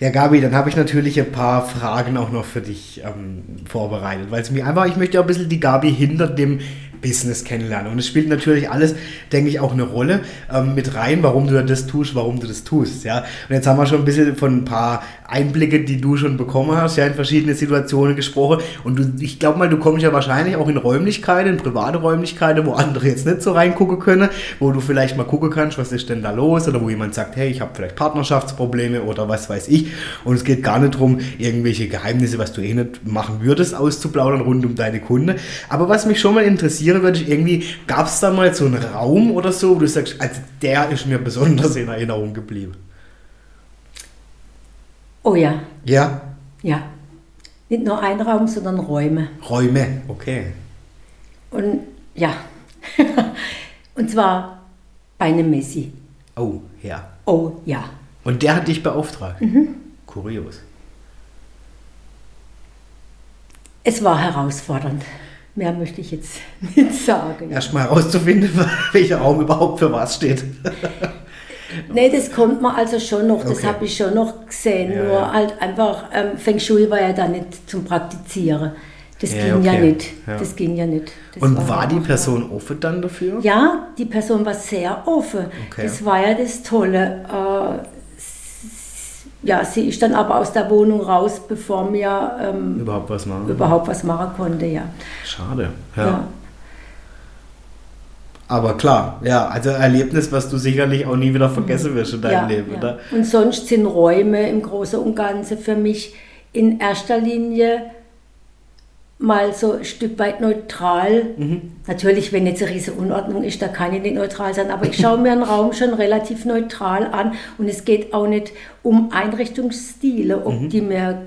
Ja, Gabi, dann habe ich natürlich ein paar Fragen auch noch für dich ähm, vorbereitet, weil es mir einfach, ich möchte auch ein bisschen die Gabi hinter dem Business kennenlernen. Und es spielt natürlich alles, denke ich, auch eine Rolle ähm, mit rein, warum du das tust, warum du das tust. Ja? Und jetzt haben wir schon ein bisschen von ein paar Einblicke, die du schon bekommen hast, ja, in verschiedene Situationen gesprochen. Und du, ich glaube mal, du kommst ja wahrscheinlich auch in Räumlichkeiten, in private Räumlichkeiten, wo andere jetzt nicht so reingucken können, wo du vielleicht mal gucken kannst, was ist denn da los, oder wo jemand sagt, hey, ich habe vielleicht Partnerschaftsprobleme oder was weiß ich. Und es geht gar nicht darum, irgendwelche Geheimnisse, was du eh nicht machen würdest, auszuplaudern rund um deine Kunde. Aber was mich schon mal interessieren würde, irgendwie, gab es da mal so einen Raum oder so, wo du sagst, also der ist mir besonders in Erinnerung geblieben? Oh ja. Ja? Ja. Nicht nur ein Raum, sondern Räume. Räume, okay. Und ja. Und zwar bei einem Messi. Oh, ja. Oh, ja. Und der hat dich beauftragt? Mhm. Kurios. Es war herausfordernd. Mehr möchte ich jetzt nicht sagen. Erstmal herauszufinden, welcher Raum überhaupt für was steht. Nee, das kommt man also schon noch, das Okay. habe ich schon noch gesehen. Ja, nur ja. halt einfach, ähm, Feng Shui war ja da nicht zum Praktizieren. Das Ja, ging ja okay. nicht. Ja. Das ging ja nicht. Das Und war die einfach- Person offen dann dafür? Ja, die Person war sehr offen. Okay. Das war ja das Tolle. Äh, ja, sie ist dann aber aus der Wohnung raus, bevor mir ähm, Überhaupt was machen? überhaupt was machen konnte, ja. Schade. Ja. Aber klar, ja, also ein Erlebnis, was du sicherlich auch nie wieder vergessen wirst in deinem ja, Leben, ja. oder? Und sonst sind Räume im Großen und Ganzen für mich in erster Linie mal so ein Stück weit neutral. Mhm. Natürlich, wenn jetzt eine riesige Unordnung ist, da kann ich nicht neutral sein, aber ich schaue mir einen Raum schon relativ neutral an und es geht auch nicht um Einrichtungsstile, ob Mhm. die mir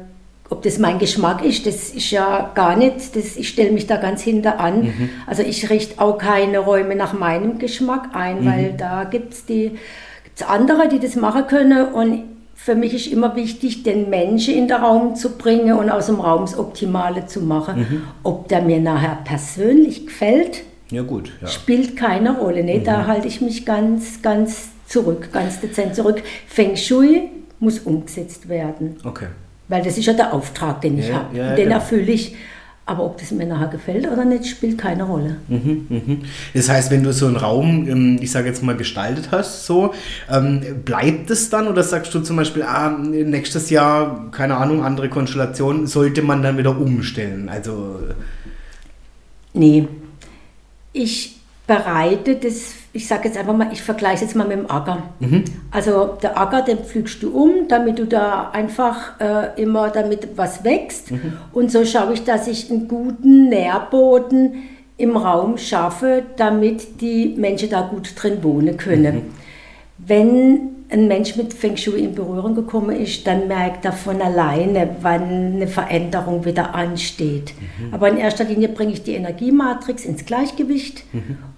ob das mein Geschmack ist, das ist ja gar nicht, das, ich stelle mich da ganz hinter an. Mhm. Also ich richte auch keine Räume nach meinem Geschmack ein, Mhm. weil da gibt es die gibt's andere, die das machen können und für mich ist immer wichtig, den Menschen in den Raum zu bringen und aus dem Raum das Optimale zu machen. Mhm. Ob der mir nachher persönlich gefällt, Ja, gut. Ja. spielt keine Rolle. Mhm. Da halte ich mich ganz, ganz zurück, ganz dezent zurück. Feng Shui muss umgesetzt werden, Okay. Weil das ist ja der Auftrag, den ich Ja, habe. ja, den genau. erfülle ich. Aber ob das mir nachher gefällt oder nicht, spielt keine Rolle. Mhm, mhm. Das heißt, wenn du so einen Raum, ähm, ich sage jetzt mal, gestaltet hast, so, ähm, bleibt es dann oder sagst du zum Beispiel, ah, nächstes Jahr, keine Ahnung, andere Konstellation, sollte man dann wieder umstellen? Also, Nee, ich bereite das, ich sage jetzt einfach mal, ich vergleiche jetzt mal mit dem Acker. Also der Acker, den pflügst du um, damit du da einfach äh, immer damit was wächst. Und so schaue ich, dass ich einen guten Nährboden im Raum schaffe, damit die Menschen da gut drin wohnen können. Wenn ein Mensch mit Feng Shui in Berührung gekommen ist, dann merkt er von alleine, wann eine Veränderung wieder ansteht. Aber in erster Linie bringe ich die Energiematrix ins Gleichgewicht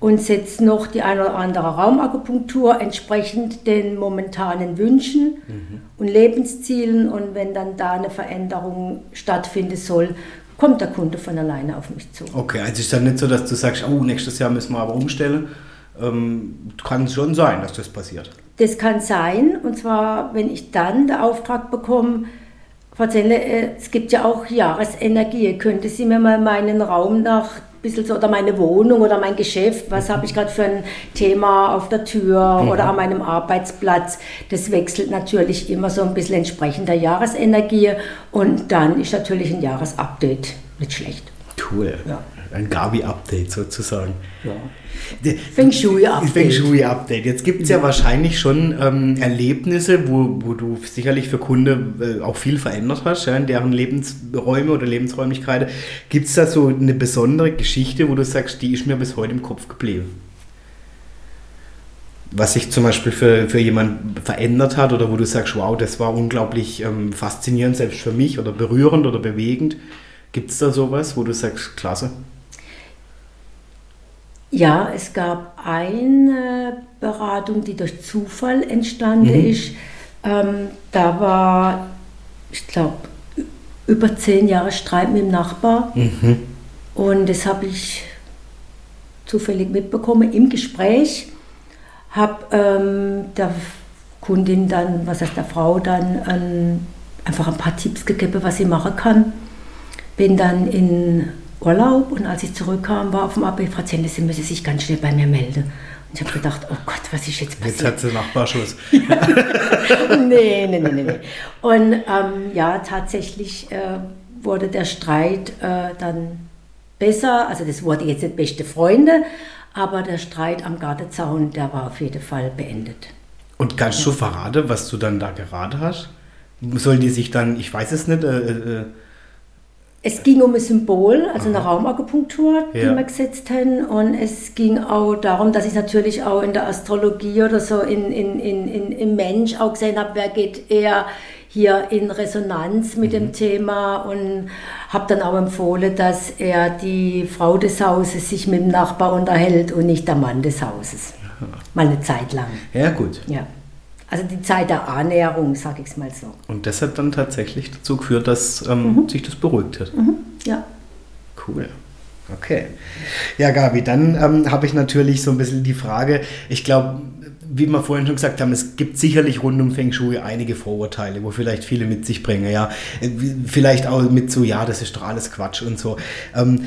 und setze noch die eine oder andere Raumakupunktur entsprechend den momentanen Wünschen und Lebenszielen. Und wenn dann da eine Veränderung stattfinden soll, kommt der Kunde von alleine auf mich zu. okay, also ist dann nicht so, dass du sagst, oh, nächstes Jahr müssen wir aber umstellen. Ähm, kann schon sein, dass das passiert. Das kann sein, und zwar, wenn ich dann den Auftrag bekomme, Frau Zelle, äh, es gibt ja auch Jahresenergie. Könnte Sie mir mal meinen Raum nach bisschen so, oder meine Wohnung oder mein Geschäft, was habe ich gerade für ein Thema auf der Tür oder an meinem Arbeitsplatz? Das wechselt natürlich immer so ein bisschen entsprechend der Jahresenergie und dann ist natürlich ein Jahresupdate nicht schlecht. Cool. Ja. Ein Gabi-Update sozusagen. Ja. Feng Shui-Update. Feng Shui-Update. Jetzt gibt es ja wahrscheinlich schon ähm, Erlebnisse, wo, wo du sicherlich für Kunden äh, auch viel verändert hast, ja, in deren Lebensräume oder Lebensräumlichkeiten. Gibt es da so eine besondere Geschichte, wo du sagst, die ist mir bis heute im Kopf geblieben? Was sich zum Beispiel für, für jemanden verändert hat oder wo du sagst, wow, das war unglaublich ähm, faszinierend, selbst für mich oder berührend oder bewegend. Gibt es da sowas, wo du sagst, klasse? Ja, es gab eine Beratung, die durch Zufall entstanden ist. Ähm, da war, ich glaube, über zehn Jahre Streit mit dem Nachbar. Mhm. Und das habe ich zufällig mitbekommen im Gespräch. Habe ähm, der Kundin dann, was heißt der Frau dann, ein, einfach ein paar Tipps gegeben, was sie machen kann. Bin dann in Urlaub und als ich zurückkam, war auf dem AB, Frau Zende, Sie müssen sich ganz schnell bei mir melden. Und ich habe gedacht, oh Gott, was ist jetzt passiert? Jetzt hat sie Nachbarschuss. nee, nee, nee, nee, nee. Und ähm, ja, tatsächlich äh, wurde der Streit äh, dann besser. Also das wurde jetzt nicht beste Freunde, aber der Streit am Gartenzaun, der war auf jeden Fall beendet. Und kannst du verraten, was du dann da gerade hast? Soll die sich dann, ich weiß es nicht, äh, äh, Es ging um ein Symbol, also eine Raumakupunktur, die Ja. wir gesetzt haben. Und es ging auch darum, dass ich natürlich auch in der Astrologie oder so in, in, in, in, im Mensch auch gesehen habe, wer geht eher hier in Resonanz mit dem Thema und habe dann auch empfohlen, dass er die Frau des Hauses sich mit dem Nachbar unterhält und nicht der Mann des Hauses. Mal eine Zeit lang. ja gut. Ja. Also die Zeit der Annäherung, sage ich es mal so. Und das hat dann tatsächlich dazu geführt, dass ähm, sich das beruhigt hat. Ja. Cool. Okay. Ja, Gabi, dann ähm, habe ich natürlich so ein bisschen die Frage, ich glaube, wie wir vorhin schon gesagt haben, es gibt sicherlich rund um Feng Shui einige Vorurteile, wo vielleicht viele mit sich bringen, ja. Vielleicht auch mit so, ja, das ist doch alles Quatsch und so. Ähm,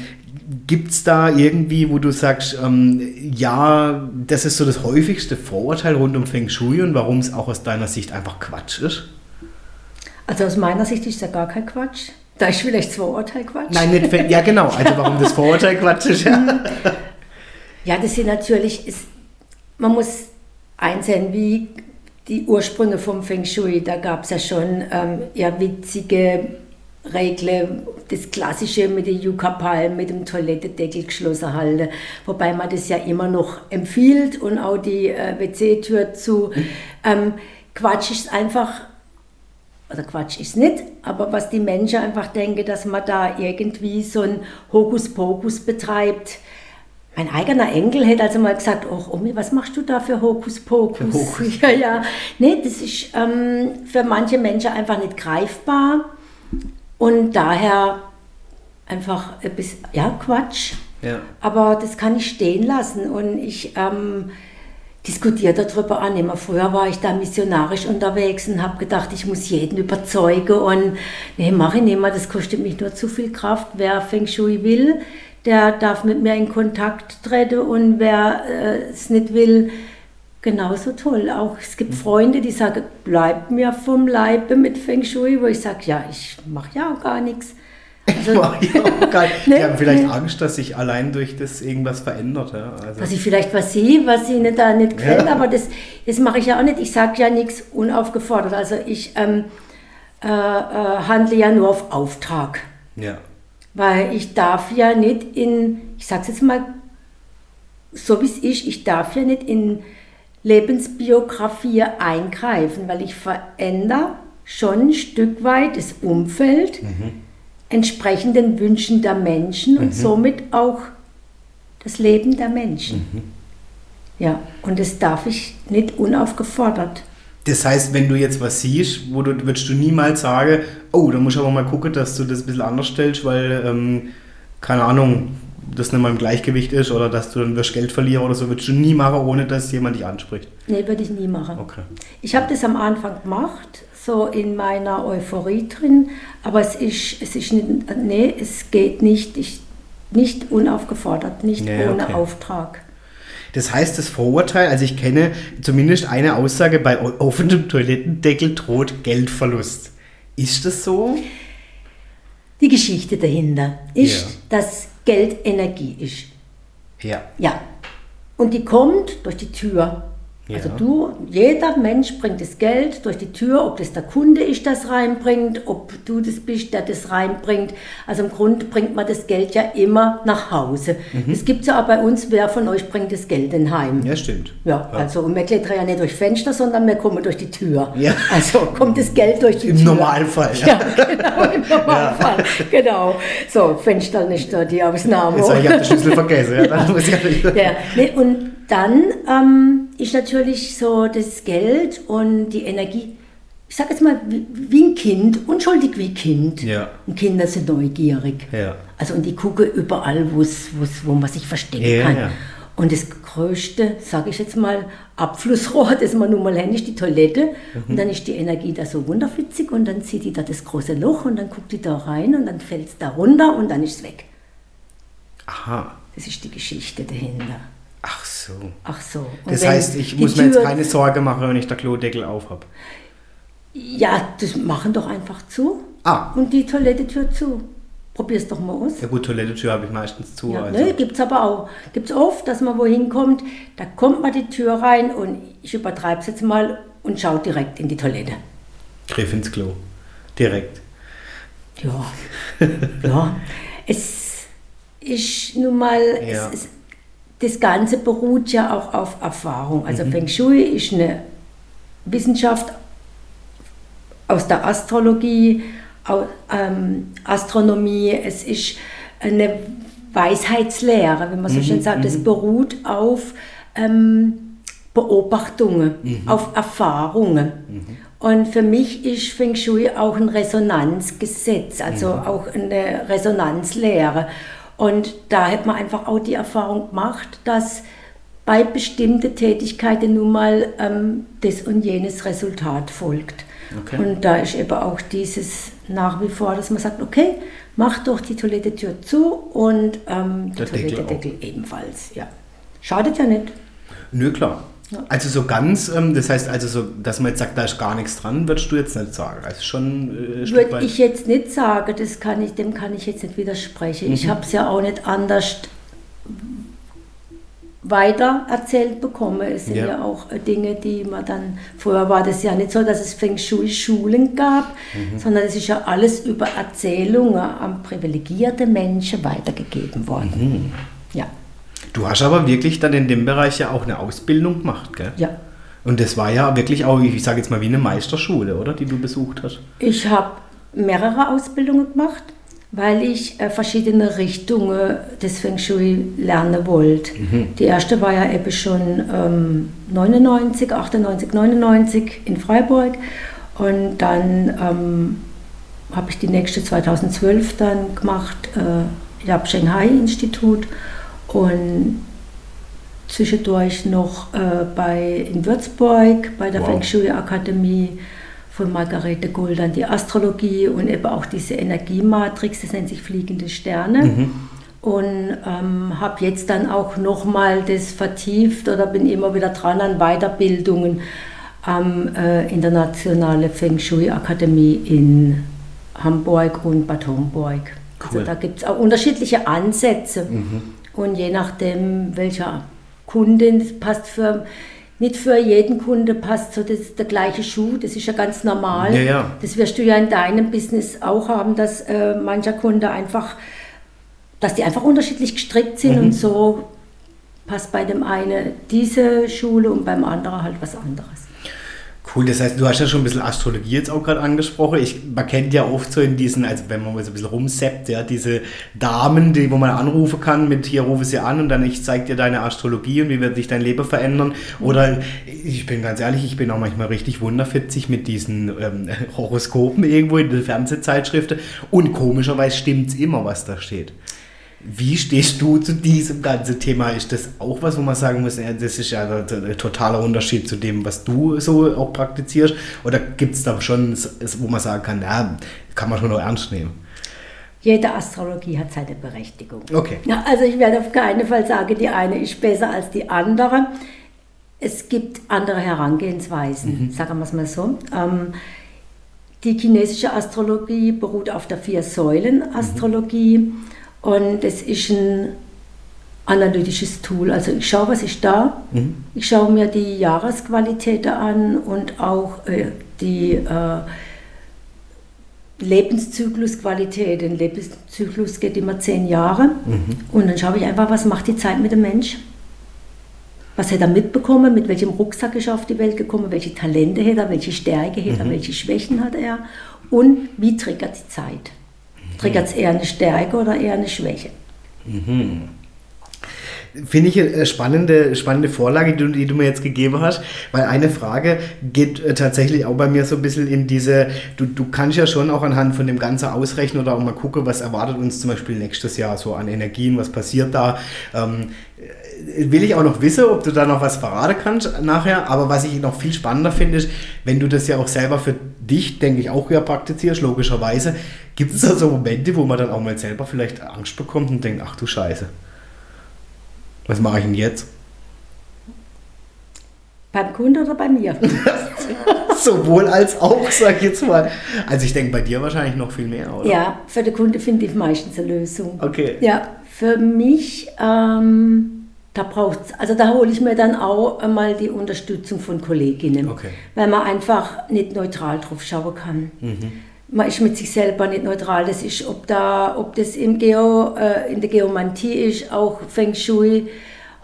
Gibt es da irgendwie, wo du sagst, ähm, ja, das ist so das häufigste Vorurteil rund um Feng Shui und warum es auch aus deiner Sicht einfach Quatsch ist? Also aus meiner Sicht ist ja gar kein Quatsch. Da ist vielleicht das Vorurteil Quatsch. Nein, nicht, ja genau, also warum das Vorurteil Quatsch ist, ja. Ja, das sind natürlich, ist, man muss einsehen, wie die Ursprünge vom Feng Shui, da gab es ja schon ähm, ja, witzige Regeln, das Klassische mit den Yucca-Palmen, mit dem Toilettendeckel geschlossen halten, wobei man das ja immer noch empfiehlt und auch die äh, WC-Tür zu. Ähm, Quatsch ist einfach, oder Quatsch ist nicht, aber was die Menschen einfach denken, dass man da irgendwie so ein Hokuspokus betreibt. Mein eigener Enkel hätte also mal gesagt, oh Omi, was machst du da für Hokuspokus? Für Hokus. Ja, ja. Nee, das ist ähm, für manche Menschen einfach nicht greifbar und daher einfach ein bisschen, ja, Quatsch. Ja. Aber das kann ich stehen lassen und ich ähm, diskutiere darüber an. Immer früher war ich da missionarisch unterwegs und habe gedacht, ich muss jeden überzeugen und nee, mache ich nicht mehr, das kostet mich nur zu viel Kraft. Wer Feng Shui will, der darf mit mir in Kontakt treten und wer äh, es nicht will, genauso toll. Auch es gibt Freunde, die sagen, bleib mir vom Leibe mit Feng Shui, wo ich sage, ja, ich mache ja auch gar nichts. Also, Ja, geil. Nee, die haben vielleicht nee. Angst, dass sich allein durch das irgendwas verändert. Ja? Also, dass ich vielleicht was sehe, was ihnen da nicht gefällt, Ja. aber das, das mache ich ja auch nicht. Ich sage ja nichts unaufgefordert. Also ich ähm, äh, äh, handle ja nur auf Auftrag, ja. Weil ich darf ja nicht in, ich sage es jetzt mal so wie es ist, ich darf ja nicht in Lebensbiografie eingreifen, weil ich verändere schon ein Stück weit das Umfeld entsprechend den Wünschen der Menschen und somit auch das Leben der Menschen. Ja, und das darf ich nicht unaufgefordert. Das heißt, wenn du jetzt was siehst, wo du, würdest du niemals sagen, oh, da musst du aber mal gucken, dass du das ein bisschen anders stellst, weil, ähm, keine Ahnung, das nicht mal im Gleichgewicht ist oder dass du dann wirst Geld verlieren oder so, würdest du nie machen, ohne dass jemand dich anspricht. Nee, würde ich nie machen. Okay. Ich habe das am Anfang gemacht, so in meiner Euphorie drin, aber es ist, es ist nicht, nee, es geht nicht, ich, nicht unaufgefordert, nicht Ja, ohne okay. Auftrag. Das heißt, das Vorurteil, also ich kenne zumindest eine Aussage, bei offenem Toilettendeckel droht Geldverlust. Ist das so? Die Geschichte dahinter ist, Ja. dass Geld Energie ist. Ja. Ja. Und die kommt durch die Tür. Also Ja. du, jeder Mensch bringt das Geld durch die Tür, ob das der Kunde ist, das reinbringt, ob du das bist, der das reinbringt. Also im Grunde bringt man das Geld ja immer nach Hause. Es gibt ja auch bei uns, wer von euch bringt das Geld in Heim? Ja, stimmt. Ja, also und wir klettern ja nicht durch Fenster, sondern wir kommen durch die Tür. Ja. Also kommt das Geld durch die Im Tür. Normalfall, ja. Ja, genau, im Normalfall. Genau. So, Fenster nicht da die Ausnahme. Jetzt, ich habe den Schlüssel vergessen. Ja, dann muss ich Ja, nee, und dann ähm, ist natürlich so das Geld und die Energie ich sage jetzt mal, wie, ein Kind, unschuldig wie ein Kind. Ja. Und Kinder sind neugierig. Ja. Also und die gucken überall, wo's, wo's, wo man sich verstecken Ja, kann. Und das größte, sage ich jetzt mal, Abflussrohr, das man nun mal hängt, ist die Toilette. Mhm. Und dann ist die Energie da so wunderflitzig und dann zieht die da das große Loch und dann guckt die da rein und dann fällt es da runter und dann ist es weg. Aha. Das ist die Geschichte dahinter. Ach so. Ach so. Und Das heißt, ich muss mir jetzt Tür- keine Sorge machen, wenn ich der Klodeckel auf habe. Ja, das machen doch einfach zu. Ah. Und die Toilettetür zu. Probier's doch mal aus. Ja gut, Toilettentür habe ich meistens zu. Ja, also. ne, gibt es aber auch. Gibt es oft, dass man wohin kommt, da kommt man die Tür rein und ich übertreibe es jetzt mal und schaut direkt in die Toilette. Griff ins Klo. Direkt. Ja, ja. Es ist nun mal, Ja. es, es, das Ganze beruht ja auch auf Erfahrung. Mhm. Also Feng Shui ist eine Wissenschaft aus der Astrologie, au, ähm, Astronomie, es ist eine Weisheitslehre, wie man Mhm, so schön sagt. Es beruht auf ähm, Beobachtungen, Mhm. auf Erfahrungen. Und für mich ist Feng Shui auch ein Resonanzgesetz, also auch eine Resonanzlehre. Und da hat man einfach auch die Erfahrung gemacht, dass bei bestimmten Tätigkeiten nun mal ähm, das und jenes Resultat folgt. Okay. Und da ist eben auch dieses nach wie vor, dass man sagt, okay, mach doch die Toilettetür zu und ähm, der Der Deckel Toilettendeckel ebenfalls. Ja. Schadet ja nicht. Nö, klar. Also so ganz, ähm, das heißt also so, dass man jetzt sagt, da ist gar nichts dran, würdest du jetzt nicht sagen. Also schon äh, Würde ich jetzt nicht sagen, das kann ich, dem kann ich jetzt nicht widersprechen. Mhm. Ich habe es ja auch nicht anders weiter erzählt bekommen. Es sind Ja. ja. auch äh, Dinge, die man dann, früher war das ja nicht so, dass es Feng Shui-Schulen gab, Mhm. sondern es ist ja alles über Erzählungen an privilegierte Menschen weitergegeben worden. Mhm. Du hast aber wirklich dann in dem Bereich ja auch eine Ausbildung gemacht, gell? ja. Und das war ja wirklich auch, ich sage jetzt mal, wie eine Meisterschule, oder? Die du besucht hast. Ich habe mehrere Ausbildungen gemacht, weil ich äh, verschiedene Richtungen des Feng Shui lernen wollte. Die erste war ja eben schon ähm, 99, 98, 99 in Freiburg und dann ähm, habe ich die nächste 2012 dann gemacht, äh, Yab Shanghai Institut und zwischendurch noch äh, bei, in Würzburg bei der Wow. Feng Shui Akademie von Margarete Guldan die Astrologie und eben auch diese Energiematrix, das nennt sich fliegende Sterne. Und ähm, habe jetzt dann auch nochmal das vertieft oder bin immer wieder dran an Weiterbildungen am äh, Internationale Feng Shui Akademie in Hamburg und Bad Homburg. Cool. Also da gibt es auch unterschiedliche Ansätze. Und je nachdem, welcher Kundin, passt für, nicht für jeden Kunde passt so das, der gleiche Schuh, das ist ja ganz normal. Ja, ja. Das wirst du ja in deinem Business auch haben, dass äh, mancher Kunde einfach, dass die einfach unterschiedlich gestrickt sind und so passt bei dem einen diese Schule und beim anderen halt was anderes. Cool, das heißt, du hast ja schon ein bisschen Astrologie jetzt auch gerade angesprochen. Ich, man kennt ja oft so in diesen, also wenn man mal so ein bisschen rumseppt, ja, diese Damen, die, wo man anrufen kann mit hier rufe sie an und dann ich zeig dir deine Astrologie und wie wird sich dein Leben verändern. Oder ich bin ganz ehrlich, ich bin auch manchmal richtig wunderfitzig mit diesen ähm, Horoskopen irgendwo in den Fernsehzeitschriften und komischerweise stimmt's immer, was da steht. Wie stehst du zu diesem ganzen Thema? Ist das auch was, wo man sagen muss, das ist ja ein totaler Unterschied zu dem, was du so auch praktizierst? Oder gibt es da schon, wo man sagen kann, ja, kann man schon noch ernst nehmen? Jede Astrologie hat seine Berechtigung. Okay. Ja, also ich werde auf keinen Fall sagen, die eine ist besser als die andere. Es gibt andere Herangehensweisen, sagen wir es mal so. Ähm, die chinesische Astrologie beruht auf der Vier-Säulen-Astrologie und es ist ein analytisches Tool. Also ich schaue, was ist da, ich schaue mir die Jahresqualitäten an und auch äh, die äh, Lebenszyklusqualität. Ein Lebenszyklus geht immer zehn Jahre. Und dann schaue ich einfach, was macht die Zeit mit dem Mensch? Was hat er mitbekommen? Mit welchem Rucksack ist er auf die Welt gekommen? Welche Talente hat er? Welche Stärke hat er? Welche Schwächen hat er? Und wie triggert die Zeit? Triggert es eher eine Stärke oder eher eine Schwäche? Finde ich eine spannende, spannende Vorlage, die du, die du, mir jetzt gegeben hast, weil eine Frage geht äh, tatsächlich auch bei mir so ein bisschen in diese, du, du kannst ja schon auch anhand von dem Ganzen ausrechnen oder auch mal gucken, was erwartet uns zum Beispiel nächstes Jahr so an Energien, was passiert da. Ähm, will ich auch noch wissen, ob du da noch was verraten kannst nachher. Aber was ich noch viel spannender finde, ist, wenn du das ja auch selber für dich, denke ich, auch ja praktizierst, logischerweise, gibt es da so Momente, wo man dann auch mal selber vielleicht Angst bekommt und denkt, ach du Scheiße, was mache ich denn jetzt? Beim Kunden oder bei mir? Sowohl als auch, sag ich jetzt mal. Also ich denke bei dir wahrscheinlich noch viel mehr, oder? Ja, für den Kunden finde ich meistens eine Lösung. Okay. Ja, für mich ähm, da braucht's, also da hole ich mir dann auch einmal die Unterstützung von Kolleginnen, okay. weil man einfach nicht neutral drauf schauen kann. Mhm. Man ist mit sich selber nicht neutral. Das ist, ob da, ob das im Geo, äh, in der Geomantie ist, auch Feng Shui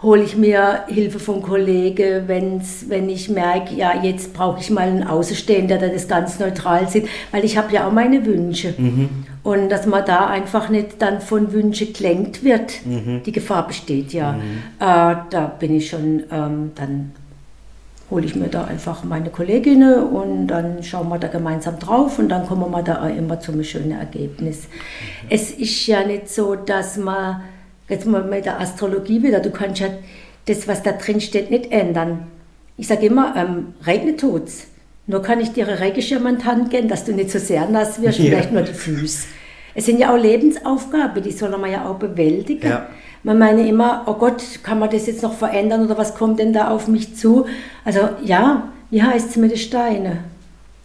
hole ich mir Hilfe vom Kollegen, wenn's, wenn ich merke, ja, jetzt brauche ich mal einen Außenstehender, der das ganz neutral sieht, weil ich habe ja auch meine Wünsche. Mhm. Und dass man da einfach nicht dann von Wünschen gelenkt wird, mhm. die Gefahr besteht ja. Mhm. Äh, da bin ich schon, ähm, dann hole ich mir da einfach meine Kolleginnen und dann schauen wir da gemeinsam drauf und dann kommen wir da auch immer zu einem schönen Ergebnis. Mhm. Es ist ja nicht so, dass man Jetzt mal mit der Astrologie wieder, du kannst ja das, was da drin steht, nicht ändern. Ich sage immer, ähm, regnet tut's. Nur kann ich dir eine Regenschirm an die Hand geben, dass du nicht so sehr nass wirst, ja. vielleicht nur die Füße. Es sind ja auch Lebensaufgaben, die soll man ja auch bewältigen. Ja. Man meine immer, oh Gott, kann man das jetzt noch verändern oder was kommt denn da auf mich zu? Also ja, wie heißt es mit den Steinen?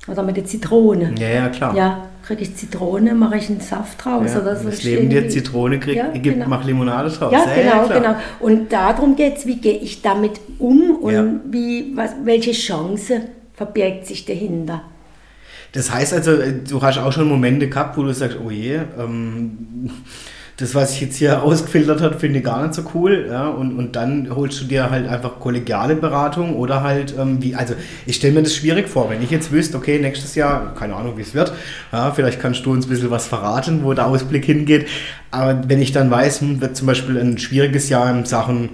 Oder mit den Zitronen? Ja, ja, klar. Ja, kriege ich Zitrone, mache ich einen Saft draus ja, oder so. Das Leben dir Zitrone kriegt, ja, genau. mach Limonade draus. Ja, genau, ja, genau. Und darum geht es, wie gehe ich damit um und ja. wie, was, welche Chance verbirgt sich dahinter. Das heißt also, du hast auch schon Momente gehabt, wo du sagst, oh je, ähm, das, was ich jetzt hier ausgefiltert habe, finde ich gar nicht so cool. Ja? Und, und dann holst du dir halt einfach kollegiale Beratung oder halt, ähm, wie, also ich stelle mir das schwierig vor, wenn ich jetzt wüsste, okay, nächstes Jahr, keine Ahnung, wie es wird, ja, vielleicht kannst du uns ein bisschen was verraten, wo der Ausblick hingeht. Aber wenn ich dann weiß, hm, wird zum Beispiel ein schwieriges Jahr in Sachen,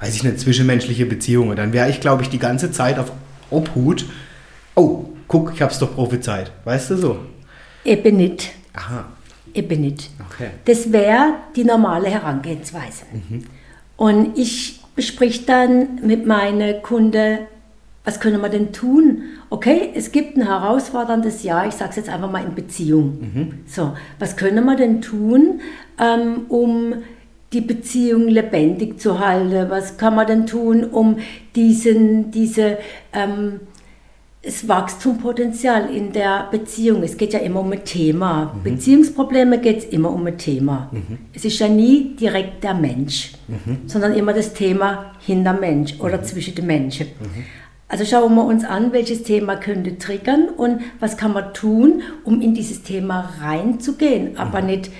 weiß ich nicht, zwischenmenschliche Beziehungen, dann wäre ich, glaube ich, die ganze Zeit auf Obhut. Oh, guck, ich habe es doch prophezeit. Weißt du so? Eben nicht. Aha eben nicht. Okay. Das wäre die normale Herangehensweise. Mhm. Und ich besprich dann mit meinen Kunden, was können wir denn tun? Okay, es gibt ein herausforderndes Jahr, ich sage es jetzt einfach mal in Beziehung. Mhm. So, was können wir denn tun, ähm, um die Beziehung lebendig zu halten? Was kann man denn tun, um diesen, diese ähm, das Wachstumspotenzial in der Beziehung. Es geht ja immer um ein Thema. Mhm. Beziehungsprobleme geht es immer um ein Thema. Mhm. Es ist ja nie direkt der Mensch, mhm. sondern immer das Thema hinter Mensch oder mhm. zwischen den Menschen. Mhm. Also schauen wir uns an, welches Thema könnte triggern und was kann man tun, um in dieses Thema reinzugehen, aber mhm. nicht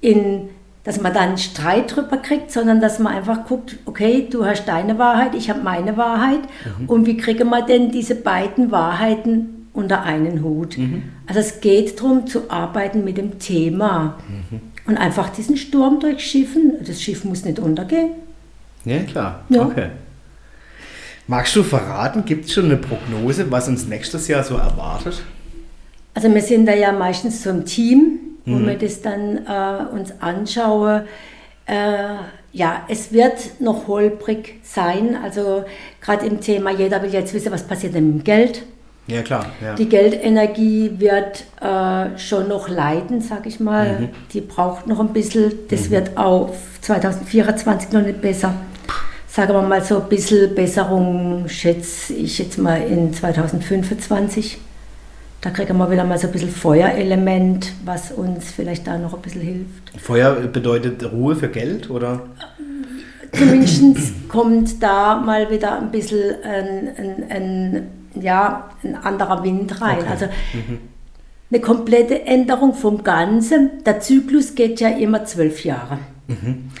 in dass man dann Streit drüber kriegt, sondern dass man einfach guckt, okay, du hast deine Wahrheit, ich habe meine Wahrheit mhm. und wie kriegen wir denn diese beiden Wahrheiten unter einen Hut? Mhm. Also es geht darum zu arbeiten mit dem Thema mhm. und einfach diesen Sturm durchschiffen. Das Schiff muss nicht untergehen. Ja, klar. Ja. Okay. Magst du verraten, gibt es schon eine Prognose, was uns nächstes Jahr so erwartet? Also wir sind da ja meistens so ein Team wo mhm. wir das dann äh, uns anschauen. Äh, ja, es wird noch holprig sein. Also gerade im Thema, jeder will jetzt wissen, was passiert denn mit dem Geld. Ja, klar. Ja. Die Geldenergie wird äh, schon noch leiden, sag ich mal. Mhm. Die braucht noch ein bisschen. Das mhm. wird auch 2024 noch nicht besser. Sagen wir mal so ein bisschen Besserung schätze ich jetzt mal in 2025. Da kriegen wir wieder mal so ein bisschen Feuerelement, was uns vielleicht da noch ein bisschen hilft. Feuer bedeutet Ruhe für Geld, oder? Zumindest kommt da mal wieder ein bisschen ein, ein, ein ja, ein anderer Wind rein. Okay. Also mhm. eine komplette Änderung vom Ganzen. Der Zyklus geht ja immer zwölf Jahre. Mhm.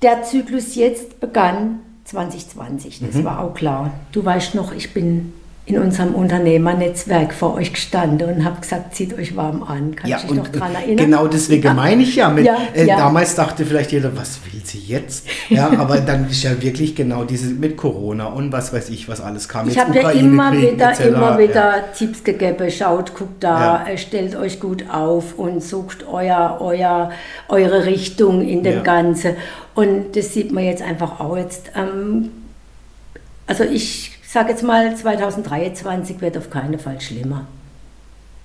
Der Zyklus jetzt begann 2020, das mhm. war auch klar. Du weißt noch, ich bin in unserem Unternehmernetzwerk vor euch gestanden und habe gesagt, zieht euch warm an. Kann ja, ich dich noch daran erinnern? Genau deswegen ja. meine ich ja. Mit, ja, äh, ja. Damals dachte vielleicht jeder, was will sie jetzt? Ja, aber dann ist ja wirklich genau diese mit Corona und was weiß ich, was alles kam. Ich habe ja immer wieder, immer wieder Tipps gegeben. Schaut, guckt da, äh, stellt euch gut auf und sucht euer, euer, eure Richtung in dem Ganzen. Und das sieht man jetzt einfach auch jetzt. Ähm, also ich sage jetzt mal, 2023 wird auf keinen Fall schlimmer.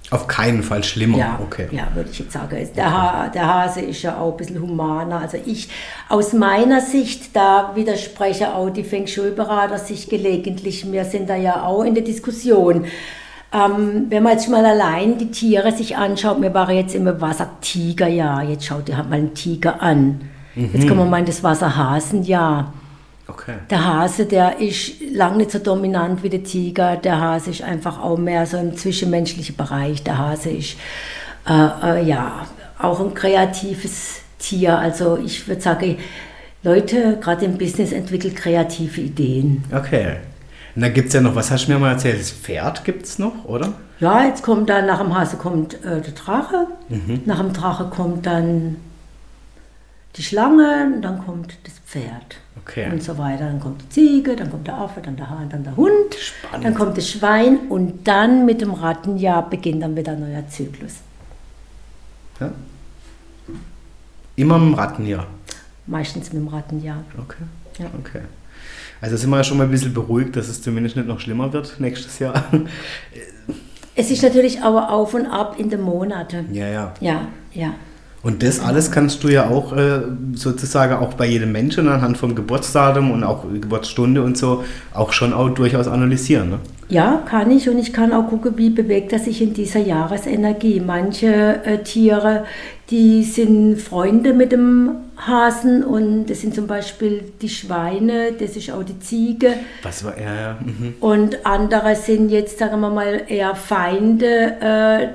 Auf keinen Fall schlimmer, ja, okay. Ja, würde ich jetzt sagen. Der, ha der Hase ist ja auch ein bisschen humaner. Also ich, aus meiner Sicht, da widerspreche auch die Feng Shui-Berater sich gelegentlich. Wir sind da ja auch in der Diskussion. Ähm, wenn man jetzt mal allein die Tiere sich anschaut, mir war jetzt immer Wasser Tiger, ja, jetzt schaut ihr halt mal einen Tiger an. Mhm. Jetzt kommen wir mal in das Wasserhasen, ja. Okay. Der Hase, der ist lang nicht so dominant wie der Tiger. Der Hase ist einfach auch mehr so im zwischenmenschlichen Bereich. Der Hase ist äh, äh, ja auch ein kreatives Tier. Also ich würde sagen, Leute, gerade im Business, entwickeln kreative Ideen. Okay. Und dann gibt es ja noch, was hast du mir mal erzählt? Das Pferd gibt es noch, oder? Ja, jetzt kommt dann, nach dem Hase kommt äh, der Drache. Mhm. Nach dem Drache kommt dann die Schlange und dann kommt das Pferd. Okay. Und so weiter. Dann kommt die Ziege, dann kommt der Affe, dann der Hahn, dann der Hund, Spannend. dann kommt das Schwein und dann mit dem Rattenjahr beginnt dann wieder ein neuer Zyklus. Ja. Immer im Rattenjahr? Meistens mit dem Rattenjahr. Okay. Ja. okay. Also sind wir ja schon mal ein bisschen beruhigt, dass es zumindest nicht noch schlimmer wird nächstes Jahr. Es ist natürlich aber auf und ab in den Monaten. Ja, ja. Ja, ja. Und das alles kannst du ja auch äh, sozusagen auch bei jedem Menschen anhand vom Geburtsdatum und auch Geburtsstunde und so auch schon auch durchaus analysieren. Ne? Ja, kann ich und ich kann auch gucken, wie bewegt er sich in dieser Jahresenergie. Manche äh, Tiere, die sind Freunde mit dem Hasen und das sind zum Beispiel die Schweine, das ist auch die Ziege. Was war ja, ja. Mhm. Und andere sind jetzt, sagen wir mal, eher Feinde äh,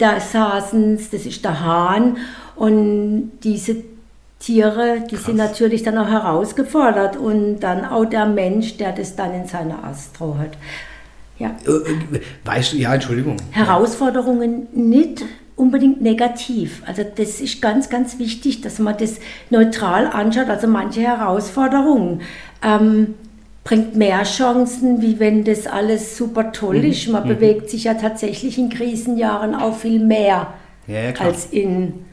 des Hasens, das ist der Hahn. Und diese Tiere, die Krass. sind natürlich dann auch herausgefordert und dann auch der Mensch, der das dann in seiner Astro hat. Ja. Äh, äh, weißt du, ja, Entschuldigung. Herausforderungen nicht unbedingt negativ. Also das ist ganz, ganz wichtig, dass man das neutral anschaut. Also manche Herausforderungen ähm, bringt mehr Chancen, wie wenn das alles super toll mhm. ist. Man mhm. bewegt sich ja tatsächlich in Krisenjahren auch viel mehr ja, ja, als in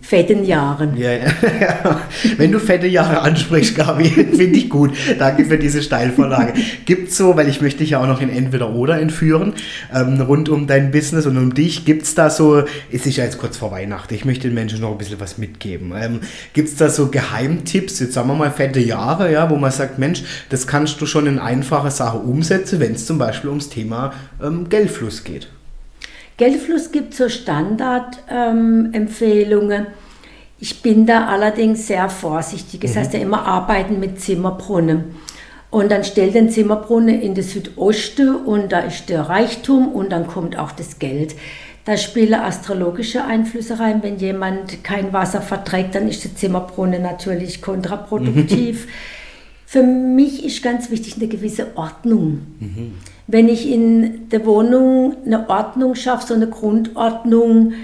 fetten Jahren. Ja, ja. Wenn du fette Jahre ansprichst, Gabi, finde ich gut. Danke für diese Steilvorlage. Gibt es so, weil ich möchte dich ja auch noch in Entweder-Oder entführen, ähm, rund um dein Business und um dich. Gibt es da so, es ist ja jetzt kurz vor Weihnachten, ich möchte den Menschen noch ein bisschen was mitgeben. Ähm, Gibt es da so Geheimtipps, jetzt sagen wir mal fette Jahre, ja, wo man sagt, Mensch, das kannst du schon in einfache Sache umsetzen, wenn es zum Beispiel ums Thema ähm, Geldfluss geht? Geldfluss gibt so Standardempfehlungen. Ähm, ich bin da allerdings sehr vorsichtig. Das mhm. heißt ja immer arbeiten mit Zimmerbrunnen. Und dann stellt den Zimmerbrunnen in das Südosten und da ist der Reichtum und dann kommt auch das Geld. Da spielen astrologische Einflüsse rein. Wenn jemand kein Wasser verträgt, dann ist der Zimmerbrunnen natürlich kontraproduktiv. Mhm. Für mich ist ganz wichtig eine gewisse Ordnung. Mhm. Wenn ich in der Wohnung eine Ordnung schaffe, so eine Grundordnung,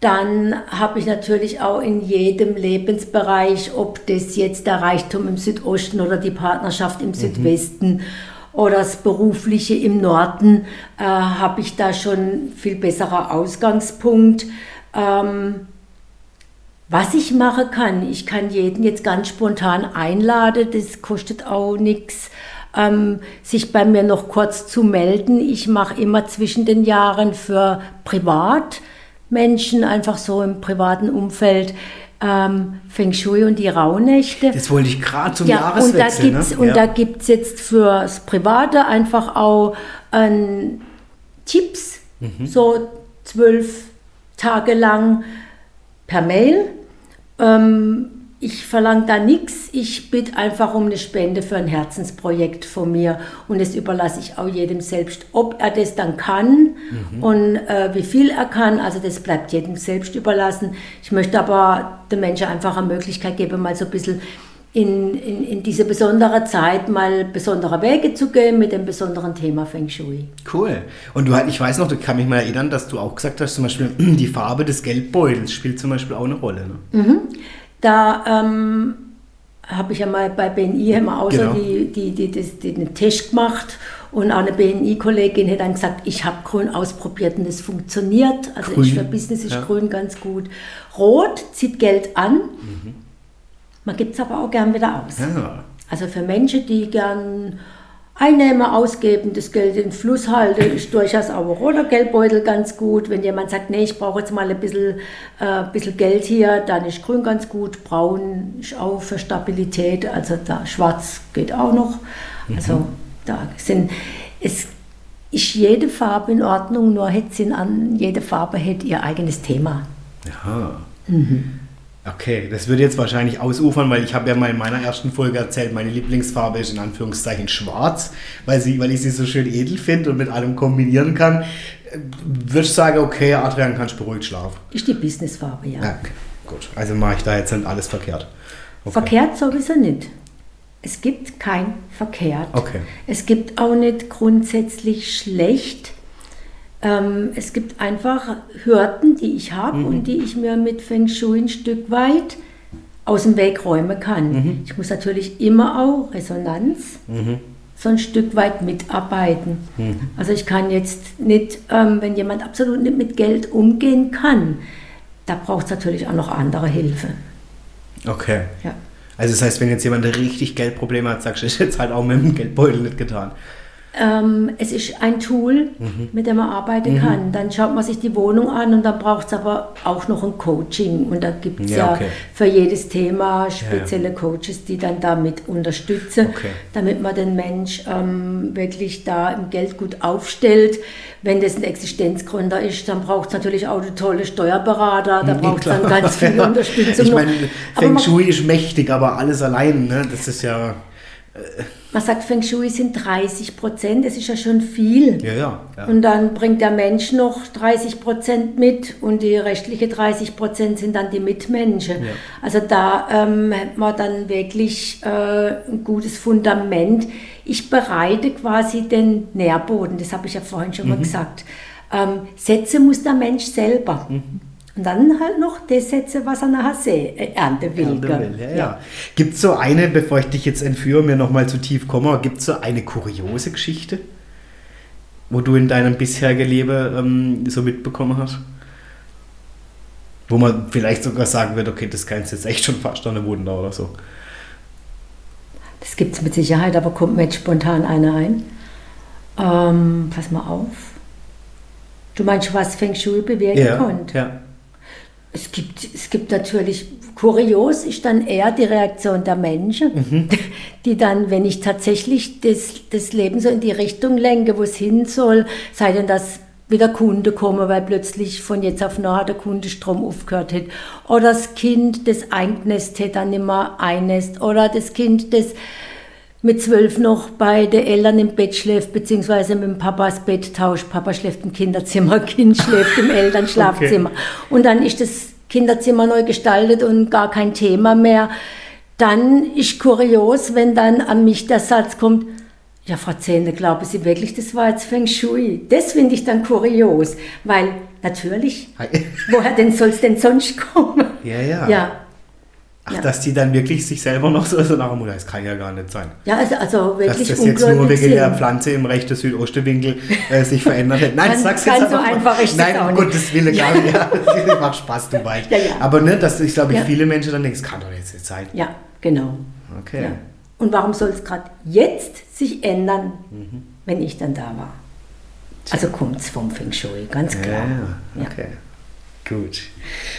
dann habe ich natürlich auch in jedem Lebensbereich, ob das jetzt der Reichtum im Südosten oder die Partnerschaft im mhm. Südwesten oder das Berufliche im Norden, äh, habe ich da schon viel besserer Ausgangspunkt. Ähm, was ich machen kann, ich kann jeden jetzt ganz spontan einladen, das kostet auch nichts ähm, sich bei mir noch kurz zu melden. Ich mache immer zwischen den Jahren für Privatmenschen, einfach so im privaten Umfeld, ähm, Feng Shui und die Rauhnächte. Das wollte ich gerade zum ja, Jahreswechsel. Und da gibt's, ne? ja. gibt es jetzt fürs Private einfach auch ähm, Tipps, mhm. so zwölf Tage lang per Mail. Ähm, ich verlange da nichts, ich bitte einfach um eine Spende für ein Herzensprojekt von mir und das überlasse ich auch jedem selbst, ob er das dann kann mhm. und äh, wie viel er kann, also das bleibt jedem selbst überlassen. Ich möchte aber den Menschen einfach eine Möglichkeit geben, mal so ein bisschen in, in, in diese besondere Zeit mal besondere Wege zu gehen mit dem besonderen Thema Feng Shui. Cool. Und du, ich weiß noch, du kann mich mal erinnern, dass du auch gesagt hast, zum Beispiel die Farbe des Geldbeutels spielt zum Beispiel auch eine Rolle. Ne? Mhm. Da ähm, habe ich ja mal bei BNI immer außer genau. die, die, die, die, den Test gemacht und eine BNI-Kollegin hat dann gesagt, ich habe grün ausprobiert und es funktioniert. Also grün. ich für Business ist ja. grün ganz gut. Rot zieht Geld an. Mhm. Man gibt es aber auch gern wieder aus. Ja. Also für Menschen, die gern einnehmen, ausgeben, das Geld in den Fluss halten, ist durchaus auch ein roter Geldbeutel ganz gut. Wenn jemand sagt, nee, ich brauche jetzt mal ein bisschen, äh, bisschen Geld hier, dann ist grün ganz gut. Braun ist auch für Stabilität, also da schwarz geht auch noch. Mhm. Also da sind, es ist jede Farbe in Ordnung, nur hätte sie an, jede Farbe hätte ihr eigenes Thema. Ja. Mhm. Okay, das würde jetzt wahrscheinlich ausufern, weil ich habe ja mal in meiner ersten Folge erzählt, meine Lieblingsfarbe ist in Anführungszeichen schwarz, weil, sie, weil ich sie so schön edel finde und mit allem kombinieren kann. Würde ich sagen, okay, Adrian, kannst beruhigt schlafen. Ist die Businessfarbe, ja. ja gut, also mache ich da jetzt nicht alles verkehrt. Okay. Verkehrt sowieso nicht. Es gibt kein verkehrt. Okay. Es gibt auch nicht grundsätzlich schlecht ähm, es gibt einfach Hürden, die ich habe mhm. und die ich mir mit Feng Shui ein Stück weit aus dem Weg räumen kann. Mhm. Ich muss natürlich immer auch Resonanz mhm. so ein Stück weit mitarbeiten. Mhm. Also ich kann jetzt nicht, ähm, wenn jemand absolut nicht mit Geld umgehen kann, da braucht es natürlich auch noch andere Hilfe. Okay. Ja. Also das heißt, wenn jetzt jemand richtig Geldprobleme hat, sagst du, ist jetzt halt auch mit dem Geldbeutel nicht getan. Ähm, es ist ein Tool, mhm. mit dem man arbeiten mhm. kann. Dann schaut man sich die Wohnung an und dann braucht es aber auch noch ein Coaching. Und da gibt es ja, ja okay. für jedes Thema spezielle ja, ja. Coaches, die dann damit unterstützen, okay. damit man den Mensch ähm, wirklich da im Geld gut aufstellt. Wenn das ein Existenzgründer ist, dann braucht es natürlich auch eine tolle Steuerberater, da braucht es dann ganz viel Unterstützung. Ich meine, Feng Shui ist mächtig, aber alles allein, ne? das ist ja... Man sagt, Feng Shui sind 30 Prozent, das ist ja schon viel. Ja, ja, ja. Und dann bringt der Mensch noch 30 Prozent mit und die restlichen 30 Prozent sind dann die Mitmenschen. Ja. Also da ähm, hat man dann wirklich äh, ein gutes Fundament. Ich bereite quasi den Nährboden, das habe ich ja vorhin schon mhm. mal gesagt. Ähm, Sätze muss der Mensch selber. Mhm. Und dann halt noch das setzen, was er nachher sehen, äh, ernten will. Ernte will ja, ja. ja. Gibt es so eine, bevor ich dich jetzt entführe, mir nochmal zu tief komme, gibt es so eine kuriose Geschichte, wo du in deinem bisherigen Leben ähm, so mitbekommen hast? Wo man vielleicht sogar sagen wird, okay, das kannst jetzt echt schon fast an eine Wunder oder so. Das gibt es mit Sicherheit, aber kommt mir jetzt spontan einer ein. Ähm, pass mal auf. Du meinst, was Feng Shui bewirken ja, konnte? Ja. Es gibt, es gibt natürlich, kurios ist dann eher die Reaktion der Menschen, mhm. die dann, wenn ich tatsächlich das, das Leben so in die Richtung lenke, wo es hin soll, sei denn, dass wieder Kunde kommen, weil plötzlich von jetzt auf nachher der Kundestrom aufgehört hat. Oder das Kind, das eingenässt hat, dann nicht mehr einnässt. Oder das Kind, das mit zwölf noch bei den Eltern im Bett schläft, beziehungsweise mit dem Papas Bett tauscht. Papa schläft im Kinderzimmer, Kind schläft im Elternschlafzimmer. Okay. Und dann ist das Kinderzimmer neu gestaltet und gar kein Thema mehr. Dann ist kurios, wenn dann an mich der Satz kommt, ja, Frau Zehne, glauben Sie wirklich, das war jetzt Feng Shui? Das finde ich dann kurios, weil natürlich, woher denn soll es denn sonst kommen? Ja, ja. ja Ach, ja. dass die dann wirklich sich selber noch so, so nach das kann ja gar nicht sein. Ja, also, also wirklich Dass das jetzt nur wegen der Pflanze im rechten Südostewinkel äh, sich verändert hat. Nein, sag's jetzt so einfach ist Nein, um Gottes Willen, gar nicht. Ja, macht Spaß, du weißt. Ja, ja. Aber ne, dass ich glaube, ich viele Menschen dann denken, es kann doch jetzt nicht sein. Ja, genau. Okay. Und warum soll es gerade jetzt sich ändern, mhm. wenn ich dann da war? Also kommt es vom Feng Shui, ganz klar. Ja, okay. Gut.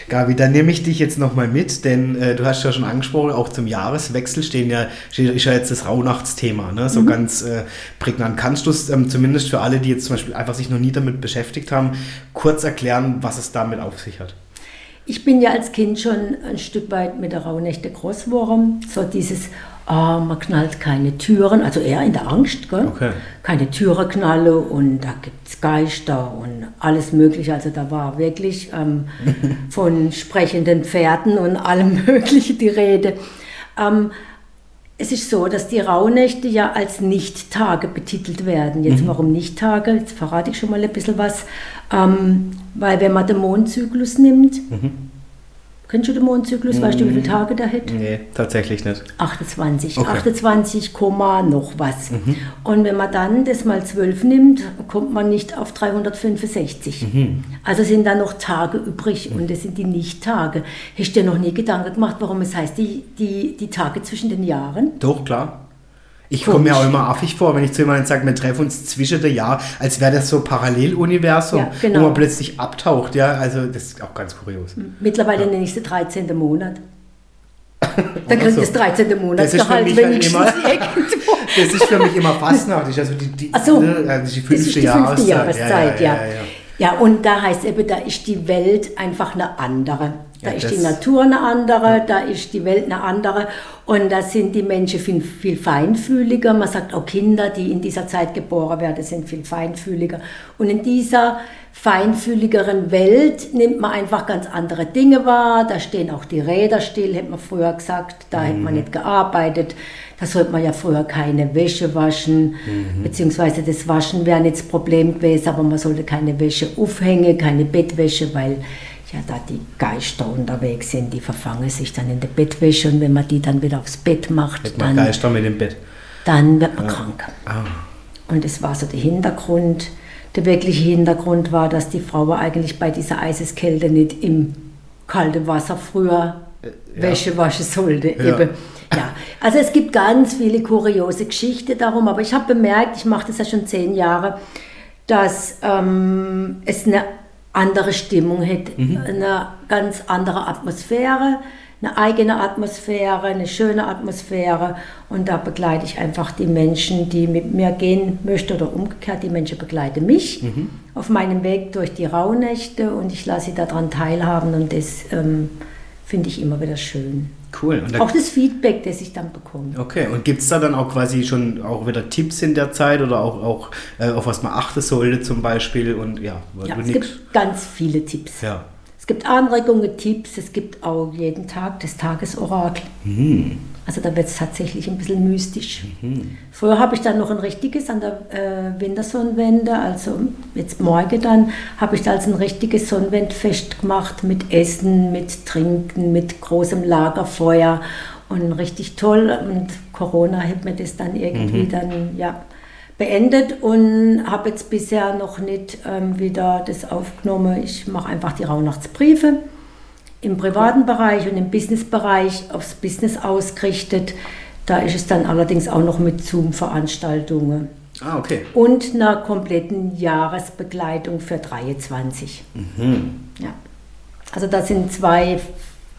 Gabi, dann nehme ich dich jetzt nochmal mit, denn äh, du hast ja schon angesprochen, auch zum Jahreswechsel stehen ja, steht, ist ja jetzt das Rauhnachtsthema, ne? so mhm. ganz äh, prägnant. Kannst du es ähm, zumindest für alle, die jetzt zum Beispiel einfach sich noch nie damit beschäftigt haben, kurz erklären, was es damit auf sich hat? Ich bin ja als Kind schon ein Stück weit mit der Rauhnächte groß geworden. So dieses, oh, man knallt keine Türen, also eher in der Angst? Okay. keine Türen knalle und da gibt es Geister und alles Mögliche. Also da war wirklich ähm, von sprechenden Pferden und allem Mögliche die Rede. Ähm, es ist so, dass die Rauhnächte ja als Nicht-Tage betitelt werden. Jetzt Mhm. warum Nicht-Tage? Jetzt verrate ich schon mal ein bisschen was. Ähm, weil wenn man den Mondzyklus nimmt, Mhm. Kennst du den Mondzyklus? Weißt du, wie viele Tage der hat? Nee, tatsächlich nicht. 28. Okay. 28, Komma noch was. Mhm. Und wenn man dann das mal 12 nimmt, kommt man nicht auf 365. Mhm. Also sind da noch Tage übrig und das sind die Nicht-Tage. Hast du dir noch nie Gedanken gemacht, warum es heißt, die, die, die Tage zwischen den Jahren? Doch, klar. Ich komme mir auch immer affig vor, wenn ich zu jemandem sage, wir treffen uns zwischen der Jahr, als wäre das so Paralleluniversum, Ja, genau. wo man plötzlich abtaucht. Ja, also das ist auch ganz kurios. Mittlerweile nenne ich es den 13. Monat. Dann kriegt so. das 13. Monat Das ist für Gehalt mich halt wenigstens durch. Das ist für mich immer fastnachtlich, also die, die, so, ne, also die fünfte die fünfte Jahreszeit. Jahreszeit, ja. ja, ja, ja. Ja, und da heißt eben, da ist die Welt einfach eine andere. Da Ja, ist die Natur eine andere, da ist die Welt eine andere. Und da sind die Menschen viel, viel feinfühliger. Man sagt auch Kinder, die in dieser Zeit geboren werden, sind viel feinfühliger. Und in dieser feinfühligeren Welt nimmt man einfach ganz andere Dinge wahr. Da stehen auch die Räder still, hätte man früher gesagt. Da hätte man nicht gearbeitet. Da sollte man ja früher keine Wäsche waschen. Beziehungsweise das Waschen wäre nicht das Problem gewesen, aber man sollte keine Wäsche aufhängen, keine Bettwäsche, weil ja da die Geister unterwegs sind. Die verfangen sich dann in der Bettwäsche und wenn man die dann wieder aufs Bett macht, man dann, Geister mit dem Bett. dann wird man krank. Ah. Und das war so der Hintergrund. Der wirkliche Hintergrund war, dass die Frau eigentlich bei dieser Eiseskälte nicht im kalten Wasser früher ja. Wäsche waschen sollte. Ja. Eben. Ja. Also es gibt ganz viele kuriose Geschichten darum, aber ich habe bemerkt, ich mache das ja schon zehn Jahre, dass ähm, es eine andere Stimmung hat, Mhm. eine ganz andere Atmosphäre, eine eigene Atmosphäre, eine schöne Atmosphäre und da begleite ich einfach die Menschen, die mit mir gehen möchten oder umgekehrt, die Menschen begleiten mich Mhm. auf meinem Weg durch die Rauhnächte und ich lasse sie daran teilhaben und das ähm, finde ich immer wieder schön. Cool. Da, Auch das Feedback, das ich dann bekomme. okay, und gibt es da dann auch quasi schon auch wieder Tipps in der Zeit oder auch, auch äh, auf was man achten sollte zum Beispiel und ja, Ja, es nix. gibt ganz viele Tipps. Ja. Es gibt Anregungen, Tipps, es gibt auch jeden Tag das Tagesorakel. Mhm. Also da wird es tatsächlich ein bisschen mystisch. Früher habe ich dann noch ein richtiges an der äh, Wintersonnenwende, also jetzt morgen dann, habe ich da also ein richtiges Sonnenwendfest gemacht mit Essen, mit Trinken, mit großem Lagerfeuer und richtig toll. Und Corona hat mir das dann irgendwie dann, ja, beendet und habe jetzt bisher noch nicht ähm, wieder das aufgenommen. Ich mache einfach die Rauhnachtsbriefe im privaten Bereich und im Businessbereich aufs Business ausgerichtet. Da ist es dann allerdings auch noch mit Zoom-Veranstaltungen Ah, okay. und einer kompletten Jahresbegleitung für 23. Ja. Also das sind zwei,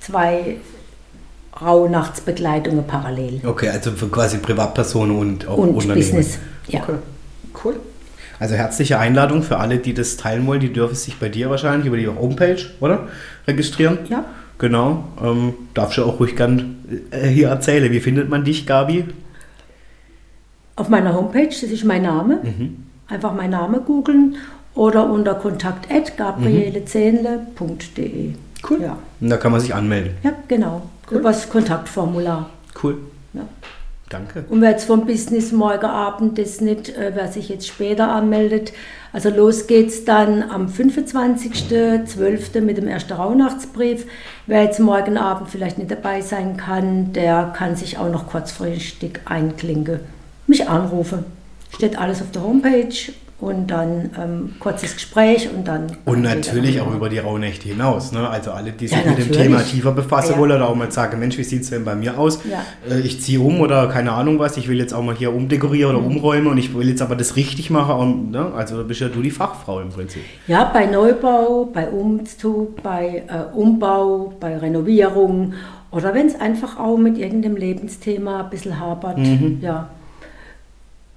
zwei Rauhnachtsbegleitungen parallel. Okay, also für quasi Privatpersonen und auch Und Unternehmen. Business. Ja. Okay. Cool. Also herzliche Einladung für alle, die das teilen wollen. Die dürfen sich bei dir wahrscheinlich über die Homepage, oder? Registrieren. Ja. Genau. Ähm, darfst du auch ruhig gern äh, hier erzählen. Wie findet man dich, Gabi? Auf meiner Homepage, das ist mein Name, Mhm. einfach mein Name googeln oder unter kontakt gabrielezehnle.de. Cool. Ja. Und da kann man sich anmelden. ja, genau. Cool. Über das Kontaktformular. Cool. Ja. Danke. Und wer jetzt vom Business morgen Abend das nicht, äh, wer sich jetzt später anmeldet, also los geht's dann am 25.12. mit dem ersten Rauhnachtsbrief. Wer jetzt morgen Abend vielleicht nicht dabei sein kann, der kann sich auch noch kurzfristig einklinken. Mich anrufen. Steht alles auf der Homepage und dann ähm, kurzes Gespräch und dann. Und natürlich auch über die Rauhnächte hinaus. Ne? Also alle, die sich Ja, mit dem. Thema tiefer befassen Ja. wollen oder auch mal sagen, Mensch, wie sieht es denn bei mir aus? Ja. Äh, Ich ziehe um oder keine Ahnung was, ich will jetzt auch mal hier umdekorieren Mhm. oder umräumen und ich will jetzt aber das richtig machen. Und, ne? Also bist ja du die Fachfrau im Prinzip. Ja, bei Neubau, bei Umzug, bei äh, Umbau, bei Renovierung oder wenn es einfach auch mit irgendeinem Lebensthema ein bisschen hapert. Ja.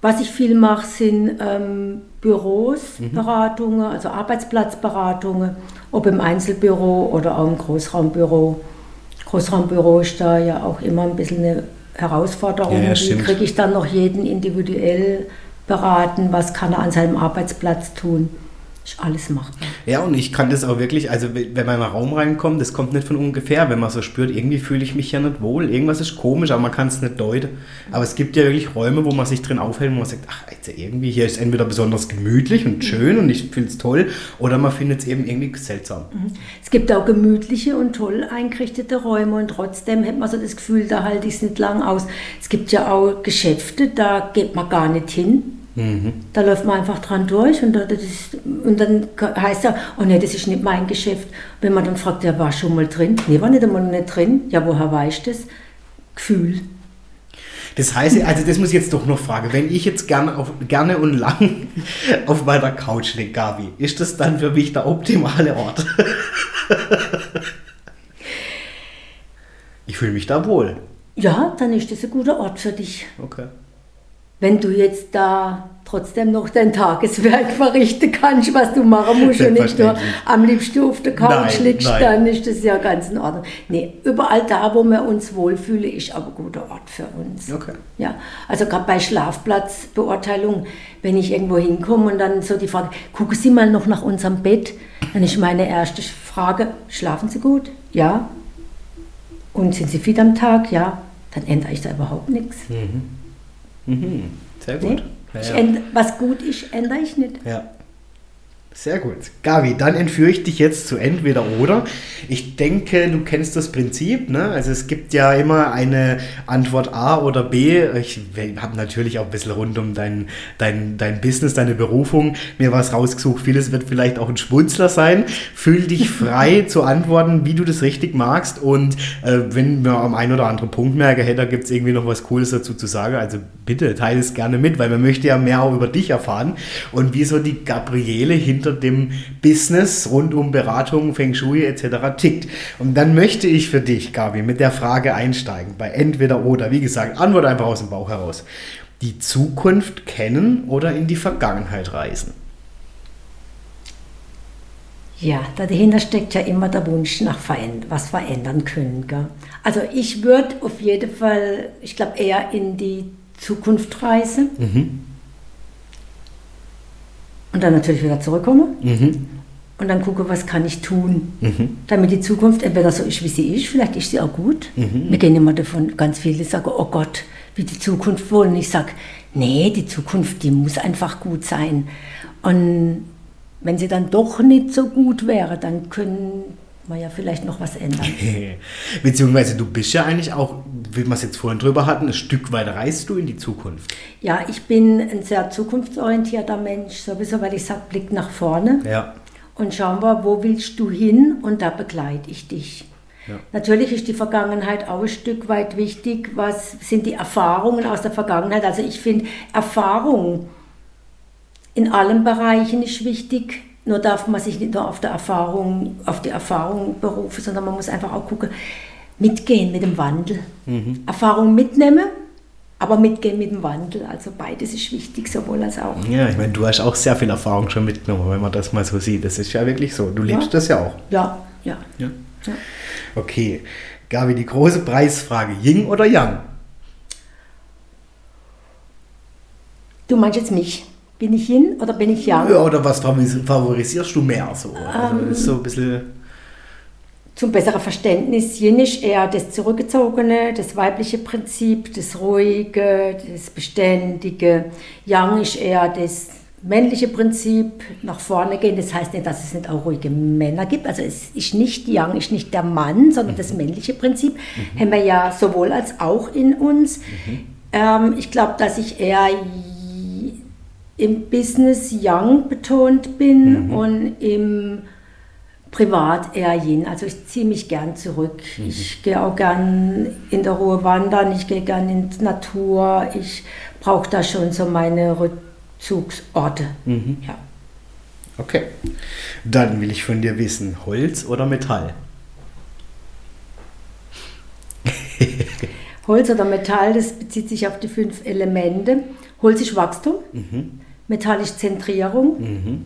Was ich viel mache, sind ähm, Büros, Beratungen, also Arbeitsplatzberatungen, ob im Einzelbüro oder auch im Großraumbüro. Großraumbüro ist da ja auch immer ein bisschen eine Herausforderung. Ja, Wie kriege ich dann noch jeden individuell beraten? Was kann er an seinem Arbeitsplatz tun? Ist alles machbar. Ja, und ich kann das auch wirklich, also wenn man in einen Raum reinkommt, das kommt nicht von ungefähr, wenn man so spürt, irgendwie fühle ich mich ja nicht wohl, irgendwas ist komisch, aber man kann es nicht deuten. Aber es gibt ja wirklich Räume, wo man sich drin aufhält, wo man sagt, ach, also irgendwie hier ist entweder besonders gemütlich und schön und ich finde es toll, oder man findet es eben irgendwie seltsam. Mhm. Es gibt auch gemütliche und toll eingerichtete Räume und trotzdem hat man so das Gefühl, da halte ich es nicht lang aus. Es gibt ja auch Geschäfte, da geht man gar nicht hin Mhm. Da läuft man einfach dran durch und, ist, und dann heißt ja, oh nee, das ist nicht mein Geschäft. Wenn man dann fragt, ja, war schon mal drin? Nee, war nicht einmal nicht drin. Ja, woher weißt du das? Gefühl. Das heißt, also das muss ich jetzt doch noch fragen, wenn ich jetzt gerne, auf, gerne und lang auf meiner Couch liege, Gabi, ist das dann für mich der optimale Ort? ich fühle mich da wohl. Ja, dann ist das ein guter Ort für dich. Okay wenn du jetzt da trotzdem noch dein Tageswerk verrichten kannst, was du machen musst und nicht nur am liebsten auf der Couch nein, liegst, nein. dann ist das ja ganz in Ordnung. Nee, überall da, wo wir uns wohlfühlen, ist aber ein guter Ort für uns. Okay. Ja, also gerade bei Schlafplatzbeurteilung, wenn ich irgendwo hinkomme und dann so die Frage, gucken Sie mal noch nach unserem Bett, dann ist meine erste Frage, schlafen Sie gut? Ja. Und sind Sie fit am Tag? Ja. Dann ändere ich da überhaupt nichts. Mhm. Mhm. Sehr gut. Ja, ja. was gut ist, ändere ich nicht. Ja. Sehr gut. Gabi, dann entführe ich dich jetzt zu entweder oder. Ich denke, du kennst das Prinzip. Ne? Also es gibt ja immer eine Antwort A oder B. Ich habe natürlich auch ein bisschen rund um dein, dein, dein Business, deine Berufung mir was rausgesucht. Vieles wird vielleicht auch ein Schmunzler sein. Fühl dich frei zu antworten, wie du das richtig magst. Und äh, wenn wir am einen oder anderen Punkt merken, hey, da gibt es irgendwie noch was Cooles dazu zu sagen, also bitte teile es gerne mit, weil man möchte ja mehr auch über dich erfahren und wie so die Gabriele hin hinter dem Business rund um Beratung, Feng Shui etc. tickt. Und dann möchte ich für dich, Gabi, mit der Frage einsteigen, bei entweder oder. Wie gesagt, Antwort einfach aus dem Bauch heraus. Die Zukunft kennen oder in die Vergangenheit reisen? Ja, dahinter steckt ja immer der Wunsch nach veränd was verändern können. Gell? Also ich würde auf jeden Fall, ich glaube eher in die Zukunft reisen. Mhm. Und dann natürlich wieder zurückkomme. Mhm. Und dann gucke, was kann ich tun, mhm. damit die Zukunft entweder so ist, wie sie ist, vielleicht ist sie auch gut. Mhm. Wir gehen immer davon, ganz viele sagen, oh Gott, wie die Zukunft wohl. Und ich sage, nee, die Zukunft, die muss einfach gut sein. Und wenn sie dann doch nicht so gut wäre, dann können man ja vielleicht noch was ändern. Beziehungsweise du bist ja eigentlich auch, wie wir es jetzt vorhin drüber hatten, ein Stück weit reist du in die Zukunft. Ja, ich bin ein sehr zukunftsorientierter Mensch, sowieso, weil ich sage, Blick nach vorne. Ja. Und schauen wir, wo willst du hin und da begleite ich dich. Ja. Natürlich ist die Vergangenheit auch ein Stück weit wichtig. Was sind die Erfahrungen aus der Vergangenheit? Also ich finde, Erfahrung in allen Bereichen ist wichtig nur darf man sich nicht nur auf, der Erfahrung, auf die Erfahrung berufen, sondern man muss einfach auch gucken, mitgehen mit dem Wandel. Mhm. Erfahrung mitnehmen, aber mitgehen mit dem Wandel. Also beides ist wichtig, sowohl als auch. Ja, ich meine, du hast auch sehr viel Erfahrung schon mitgenommen, wenn man das mal so sieht. Das ist ja wirklich so. Du lebst ja. das ja auch. Ja, ja. ja. ja. Okay. Gabi, die große Preisfrage: Ying oder Yang? Du meinst jetzt mich? Bin ich Yin oder bin ich Yang? Ja, oder was favorisierst du mehr? So? Also ähm, so ein bisschen zum besseren Verständnis, Yin ist eher das Zurückgezogene, das weibliche Prinzip, das Ruhige, das Beständige. Yang ist eher das männliche Prinzip, nach vorne gehen. Das heißt nicht, dass es nicht auch ruhige Männer gibt. Also es ist nicht Yang, ist nicht der Mann, sondern das männliche Prinzip. Mhm. Haben wir ja sowohl als auch in uns. Mhm. Ähm, ich glaube, dass ich eher im Business Young betont bin mhm. und im Privat eher Yin. Also ich ziehe mich gern zurück. Mhm. Ich gehe auch gern in der Ruhe wandern, ich gehe gern in die Natur. Ich brauche da schon so meine Rückzugsorte. Mhm. Ja. Okay. Dann will ich von dir wissen, Holz oder Metall? Holz oder Metall, das bezieht sich auf die fünf Elemente. Holz ist Wachstum. Mhm metallische Zentrierung. Mhm.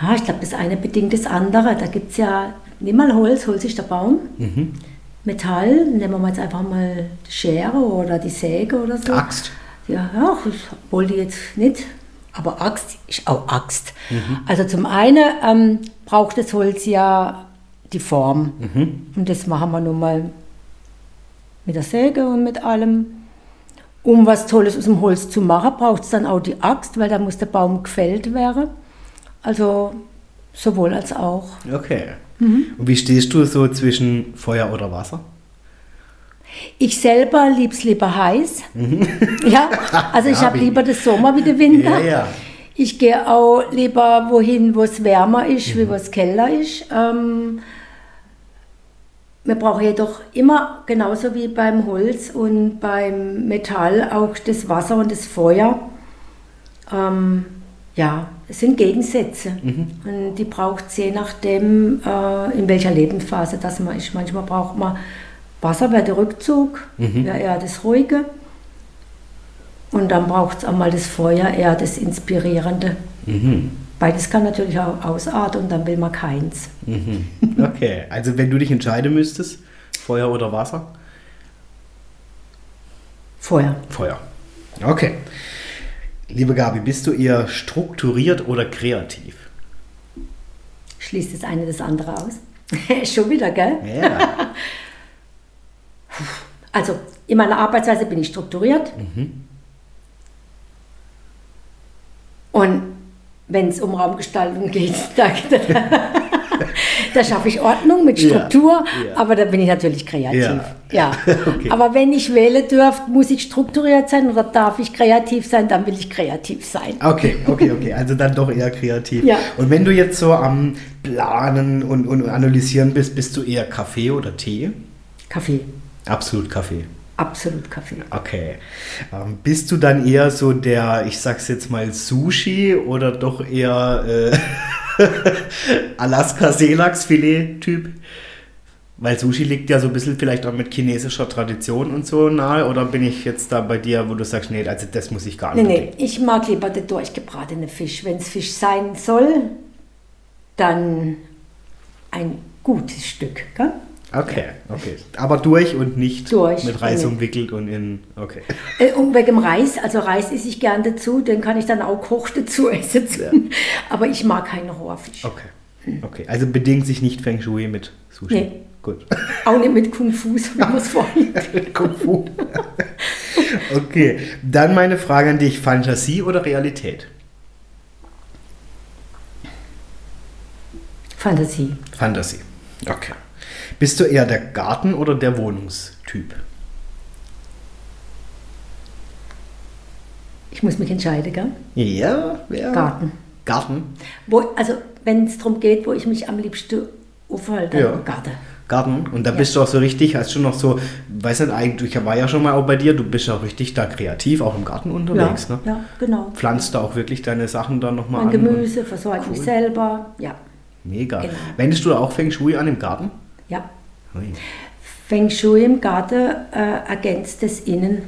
Ah, ich glaube, das eine bedingt das andere. Da gibt es ja, nimm mal Holz, Holz ist der Baum. Mhm. Metall, nehmen wir mal jetzt einfach mal die Schere oder die Säge oder so. Axt. Ja, ja obwohl die jetzt nicht Aber Axt ist auch Axt. Also zum einen ähm, braucht das Holz ja die Form. Und das machen wir nun mal mit der Säge und mit allem. Um was Tolles aus dem Holz zu machen, braucht es dann auch die Axt, weil da muss der Baum gefällt werden. Also sowohl als auch. Okay. Und wie stehst du so zwischen Feuer oder Wasser? Ich selber liebe es lieber heiß. Ja, also ich Ja, habe lieber den Sommer wie den Winter. Ja, ja. Ich gehe auch lieber wohin, wo es wärmer ist, wie wo es kälter ist. Ähm, wir brauchen jedoch immer, genauso wie beim Holz und beim Metall, auch das Wasser und das Feuer. Ähm, ja, es sind Gegensätze. Und die braucht es je nachdem, äh, in welcher Lebensphase das man ist. Manchmal braucht man Wasser, wäre der Rückzug, wäre eher das Ruhige. Und dann braucht es auch mal das Feuer, eher das Inspirierende. Beides kann natürlich auch ausarten und dann will man keins. Mhm. Okay, also wenn du dich entscheiden müsstest, Feuer oder Wasser? Feuer. Feuer. Okay. Liebe Gabi, bist du eher strukturiert oder kreativ? Schließt das eine das andere aus? Schon wieder, gell? Ja. Also in meiner Arbeitsweise bin ich strukturiert. Und wenn es um Raumgestaltung geht, da, da, schaffe ich Ordnung mit Ja, Struktur, ja. aber da bin ich natürlich kreativ. Ja, Ja. okay. Aber wenn ich wählen dürfte, muss ich strukturiert sein oder darf ich kreativ sein, dann will ich kreativ sein. Okay, okay, okay. Also dann doch eher kreativ. Ja. Und wenn du jetzt so am Planen und, und Analysieren bist, bist du eher Kaffee oder Tee? Kaffee, Absolut Kaffee. Absolut Kaffee. Okay. Ähm, bist du dann eher so der, ich sag's jetzt mal, Sushi oder doch eher äh, Alaska-Seelachsfilet-Typ? Weil Sushi liegt ja so ein bisschen vielleicht auch mit chinesischer Tradition und so nahe. Oder bin ich jetzt da bei dir, wo du sagst, nee, also das muss ich gar Nee, nicht. nee, ich mag lieber den durchgebratene Fisch. Wenn es Fisch sein soll, dann ein gutes Stück. Gell? Okay, okay. Aber durch und nicht Durch mit Reis und- umwickelt und in. Okay. Äh, Und wegen Reis, also Reis esse ich gern dazu, den kann ich dann auch koch dazu essen. Aber ich mag keinen Rohrfisch. Okay. Okay. Also bedingt sich nicht Feng Shui mit Sushi. Nee. Gut. Auch nicht mit Kung Fu, so wie man es vorhin. Kung Fu. okay. Dann meine Frage an dich: Fantasie oder Realität? Fantasie. Fantasie. Okay. Bist du eher der Garten- oder der Wohnungstyp? Ich muss mich entscheiden, gell? Ja, ja. Garten. Garten. Wo, also, wenn es darum geht, wo ich mich am liebsten aufhalte, Ja. Garten. Garten. Und da bist du auch so richtig, hast schon noch so, weiß nicht, eigentlich, ich war ja schon mal auch bei dir, du bist auch richtig da kreativ, auch im Garten unterwegs, ja, ne? ja, genau. Pflanzt da auch wirklich deine Sachen dann nochmal an? Gemüse, versorge mich selber. Ja, Mega. Genau. Wendest du da auch Feng Shui an im Garten? Ja. Ui. Feng Shui im Garten äh, ergänzt das Innen.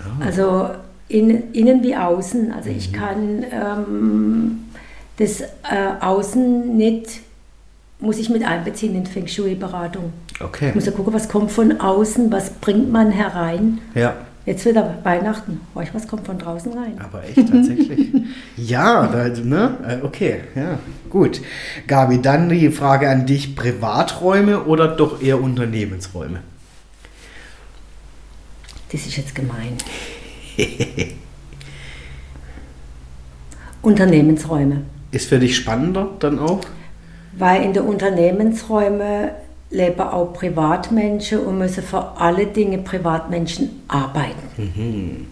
Ah. Also in, innen wie außen. Also ich kann ähm, das äh, Außen nicht, muss ich mit einbeziehen in Feng Shui-Beratung. Okay. Ich muss ja gucken, was kommt von außen, was bringt man herein. Ja, Jetzt wieder Weihnachten. Horch, was kommt von draußen rein? aber echt tatsächlich. ja, da, ne? Äh, Okay, ja, gut. Gabi, dann die Frage an dich: Privaträume oder doch eher Unternehmensräume? Das ist jetzt gemein. Unternehmensräume. Ist für dich spannender dann auch? Weil in den Unternehmensräumen leben auch Privatmenschen und müssen für alle Dinge Privatmenschen arbeiten.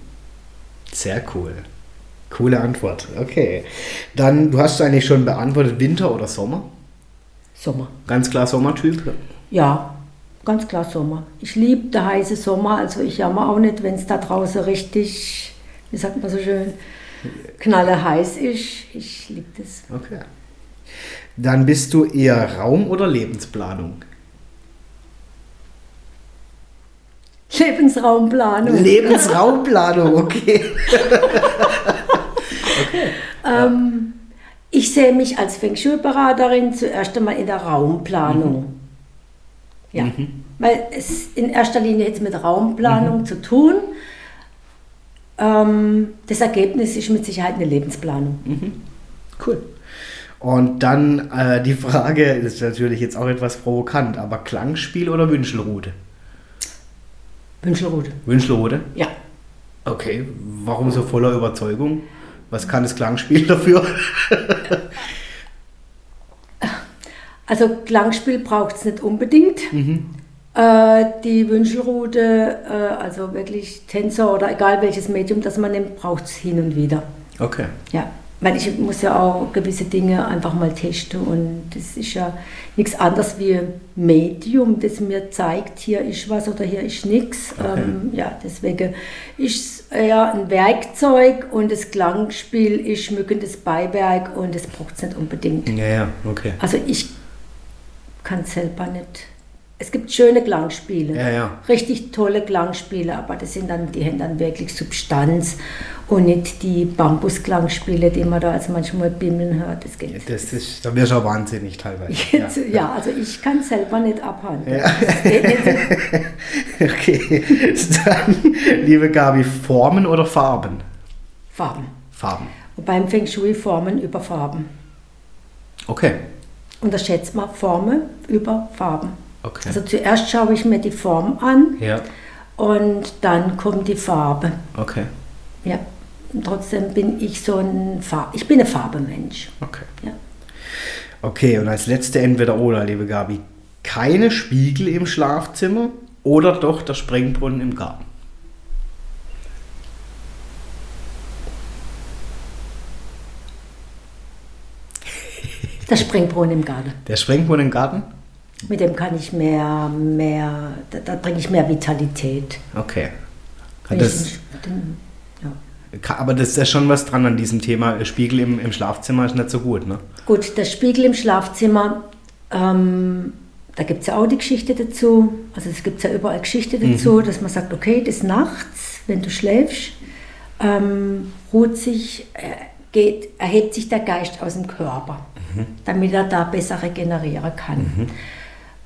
Sehr cool. Coole Antwort. Okay. Dann, du hast eigentlich schon beantwortet, Winter oder Sommer? Sommer. Ganz klar Sommertyp. Ja, ganz klar Sommer. Ich liebe den heißen Sommer, also ich jammer auch nicht, wenn es da draußen richtig, wie sagt man so schön, knalle heiß ist. Ich liebe das. Okay. Dann bist du eher Raum- oder Lebensplanung? Lebensraumplanung. Lebensraumplanung, okay. Ähm, ich sehe mich als Feng Shui-Beraterin zuerst einmal in der Raumplanung. Ja, weil es in erster Linie jetzt mit Raumplanung zu tun. ähm, das Ergebnis ist mit Sicherheit eine Lebensplanung. Cool. Und dann äh, die Frage, das ist natürlich jetzt auch etwas provokant, aber Klangspiel oder Wünschelrute? Wünschelrute. Wünschelrute? Ja. Okay, warum so voller Überzeugung? Was kann das Klangspiel dafür? Also Klangspiel braucht es nicht unbedingt. Äh, die Wünschelrute, äh, also wirklich Tänzer oder egal welches Medium das man nimmt, braucht es hin und wieder. Okay. Ja, weil ich muss ja auch gewisse Dinge einfach mal testen und das ist ja nichts anderes wie ein Medium, das mir zeigt, hier ist was oder hier ist nichts. Okay. Ähm, ja, deswegen ist es eher ein Werkzeug und das Klangspiel ist schmückendes Beiwerk und das braucht es nicht unbedingt. Ja, ja, okay. Also ich kann selber nicht. Es gibt schöne Klangspiele, Ja, ja. richtig tolle Klangspiele, aber das sind dann, die haben dann wirklich Substanz und nicht die Bambusklangspiele, die man da als manchmal bimmeln hört. Das geht. Das ist, da wirst du auch wahnsinnig teilweise. Ja. ja, also ich kann selber nicht abhandeln. Okay, dann, liebe Gabi, Formen oder Farben? Farben. Farben. Und beim Feng Shui Formen über Farben. Okay. Unterschätzt man Formen über Farben. Okay. Also zuerst schaue ich mir die Form an ja, und dann kommt die Farbe. okay. Ja, und trotzdem bin ich so ein Farb, ich bin ein Farbemensch. Okay. Ja. Okay, und als letzte entweder oder, liebe Gabi, keine Spiegel im Schlafzimmer oder doch der Springbrunnen im Garten? Der Springbrunnen im Garten. Der Springbrunnen im Garten? Mit dem kann ich mehr, mehr, da, da bringe ich mehr Vitalität. Okay. Das, den, ja. aber das ist ja schon was dran an diesem Thema. Spiegel im, im Schlafzimmer ist nicht so gut, ne? Gut, der Spiegel im Schlafzimmer, ähm, da gibt es ja auch die Geschichte dazu. Also es gibt ja überall Geschichte dazu, dass man sagt, okay, des Nachts, wenn du schläfst, ähm, ruht sich, äh, geht, erhebt sich der Geist aus dem Körper, damit er da besser regenerieren kann.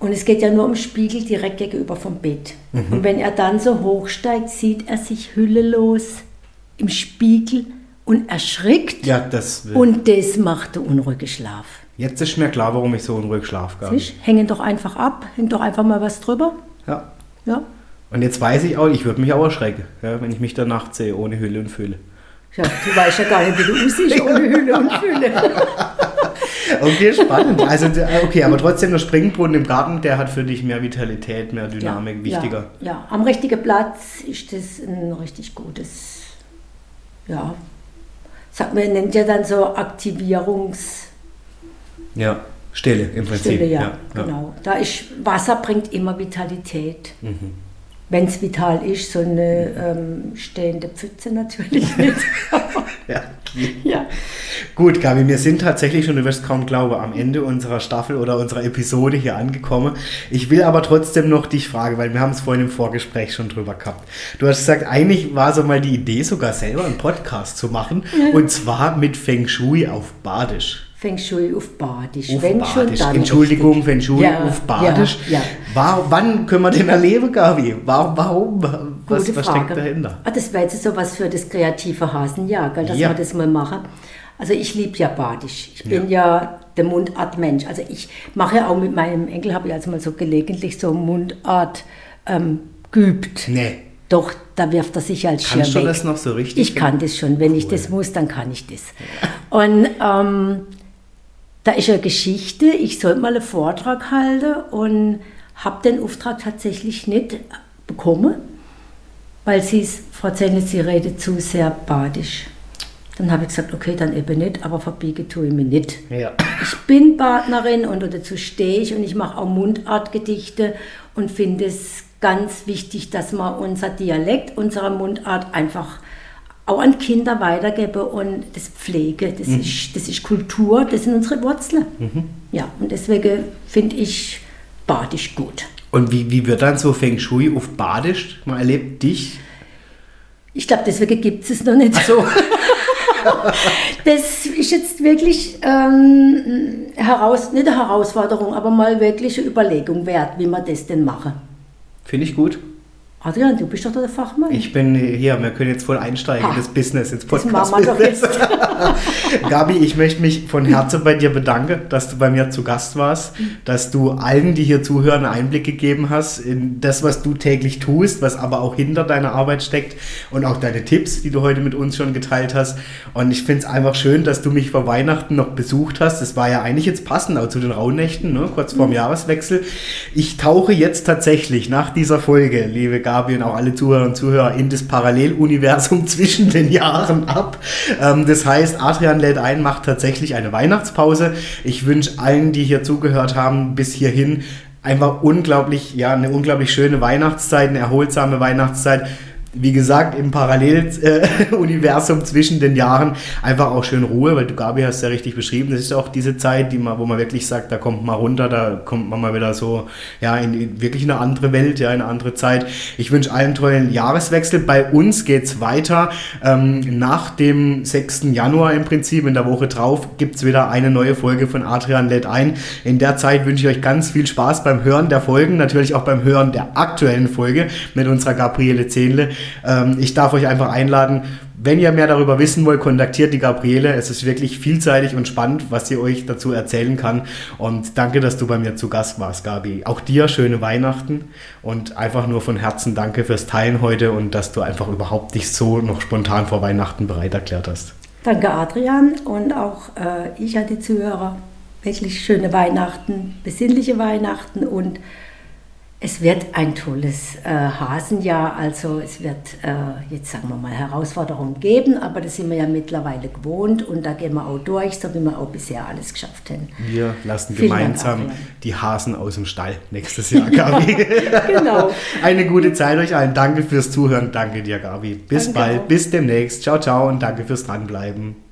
Und es geht ja nur um Spiegel direkt gegenüber vom Bett. Und wenn er dann so hochsteigt, sieht er sich hüllelos im Spiegel und erschrickt. Ja, das. Und das macht den unruhigen Schlaf. jetzt ist mir klar, warum ich so unruhig schlafe, Gabi. Siehst? Hängen doch einfach ab, hängt doch einfach mal was drüber. Ja. Ja, Und jetzt weiß ich auch, ich würde mich auch erschrecken, ja, wenn ich mich da nachts sehe, ohne Hülle und Fülle. ja du weißt ja gar nicht, wie du aussiehst ohne Hülle und Fülle. Okay, spannend. Also, okay, aber trotzdem der Springbrunnen im Garten, der hat für dich mehr Vitalität, mehr Dynamik, wichtiger. Ja, ja, am richtigen Platz ist das ein richtig gutes, ja, sagt man, nennt ja dann so Aktivierungsstille, Ja, Stille im Prinzip. ja, genau. Da ist, Wasser bringt immer Vitalität. Mhm. Wenn es vital ist, so eine ähm, stehende Pfütze natürlich nicht. Ja. ja. Gut, Gabi, wir sind tatsächlich schon, du wirst kaum glauben, am Ende unserer Staffel oder unserer Episode hier angekommen. Ich will aber trotzdem noch dich fragen, weil wir haben es vorhin im Vorgespräch schon drüber gehabt. Du hast gesagt, eigentlich war so mal die Idee, sogar selber einen Podcast zu machen. Und zwar mit Feng Shui auf Badisch. Feng Shui auf Badisch. Auf Wenn schon, Badisch. dann Entschuldigung, richtig. Feng Shui Ja, auf Badisch. Ja, ja. War, wann können wir den erleben, Gabi? Warum? warum? Was, Gute was Frage. steckt dahinter? Ah, das wäre jetzt so was für das kreative Hasenjahr, gell, dass Ja. wir das mal machen. Also ich liebe ja Badisch. Ich bin ja, der Mundartmensch. Also ich mache ja auch mit meinem Enkel, habe ich also mal so gelegentlich so Mundart ähm, geübt. Nee. Doch, da wirft er sich als Kannst Schirr du das noch so richtig? Ich kann das schon. Wenn ich das muss, dann kann ich das. Und ähm, da ist eine Geschichte. Ich sollte mal einen Vortrag halten und habe den Auftrag tatsächlich nicht bekommen, weil sie es, Frau Zennitz, sie redet zu sehr badisch. Dann habe ich gesagt, okay, dann eben nicht, aber verbiegen tue ich mich nicht. Ja. Ich bin Partnerin und dazu stehe ich und ich mache auch Mundartgedichte und finde es ganz wichtig, dass man unser Dialekt, unsere Mundart einfach auch an Kinder weitergebe und das pflege. Das, ist, das ist Kultur, das sind unsere Wurzeln. Ja, und deswegen finde ich Badisch gut. Und wie, wie wird dann so Feng Shui auf Badisch? Man erlebt dich. Ich glaube, deswegen gibt es es noch nicht so. das ist jetzt wirklich ähm, heraus, nicht eine Herausforderung, aber mal wirklich eine Überlegung wert, wie man das denn mache. Finde ich gut. Adrian, du bist doch der Fachmann. Ich bin hier, wir können jetzt voll einsteigen in das Business, ins das machen wir doch Podcast-Business. Gabi, ich möchte mich von Herzen bei dir bedanken, dass du bei mir zu Gast warst, dass du allen, die hier zuhören, einen Einblick gegeben hast in das, was du täglich tust, was aber auch hinter deiner Arbeit steckt und auch deine Tipps, die du heute mit uns schon geteilt hast. Und ich finde es einfach schön, dass du mich vor Weihnachten noch besucht hast. Das war ja eigentlich jetzt passend, auch zu den Rauhnächten, ne? kurz vorm Jahreswechsel. Ich tauche jetzt tatsächlich nach dieser Folge, liebe Gabi, Gabi und auch alle Zuhörer und Zuhörer in das Paralleluniversum zwischen den Jahren ab. Ähm, das heißt, Adrian lädt ein, macht tatsächlich eine Weihnachtspause. Ich wünsche allen, die hier zugehört haben, bis hierhin einfach unglaublich, ja, eine unglaublich schöne Weihnachtszeit, eine erholsame Weihnachtszeit wie gesagt, im Paralleluniversum äh, zwischen den Jahren einfach auch schön Ruhe, weil du, Gabi, hast ja richtig beschrieben, das ist auch diese Zeit, die man, wo man wirklich sagt, da kommt man runter, da kommt man mal wieder so, ja, in, in wirklich eine andere Welt, ja, in eine andere Zeit. Ich wünsche allen tollen Jahreswechsel. Bei uns geht's weiter. Ähm, nach dem 6. Januar im Prinzip, in der Woche drauf, gibt's wieder eine neue Folge von Adrian lädt ein. In der Zeit wünsche ich euch ganz viel Spaß beim Hören der Folgen, natürlich auch beim Hören der aktuellen Folge mit unserer Gabriele Zehnle. Ähm, ich darf euch einfach einladen, wenn ihr mehr darüber wissen wollt, kontaktiert die Gabriele. Es ist wirklich vielseitig und spannend, was sie euch dazu erzählen kann. Und danke, dass du bei mir zu Gast warst, Gabi. Auch dir schöne Weihnachten und einfach nur von Herzen danke fürs Teilen heute und dass du einfach überhaupt dich so noch spontan vor Weihnachten bereit erklärt hast. Danke, Adrian. Und auch äh, ich an die Zuhörer. Wirklich schöne Weihnachten, besinnliche Weihnachten und es wird ein tolles äh, Hasenjahr, also es wird äh, jetzt sagen wir mal Herausforderungen geben, aber das sind wir ja mittlerweile gewohnt und da gehen wir auch durch, so wie wir auch bisher alles geschafft haben. Wir lassen Vielen gemeinsam Dank, die Hasen aus dem Stall nächstes Jahr, Gabi. genau. Eine gute Zeit euch allen. Danke fürs Zuhören. Danke dir, Gabi. Bis danke bald, auch. bis demnächst. Ciao, ciao und danke fürs Dranbleiben.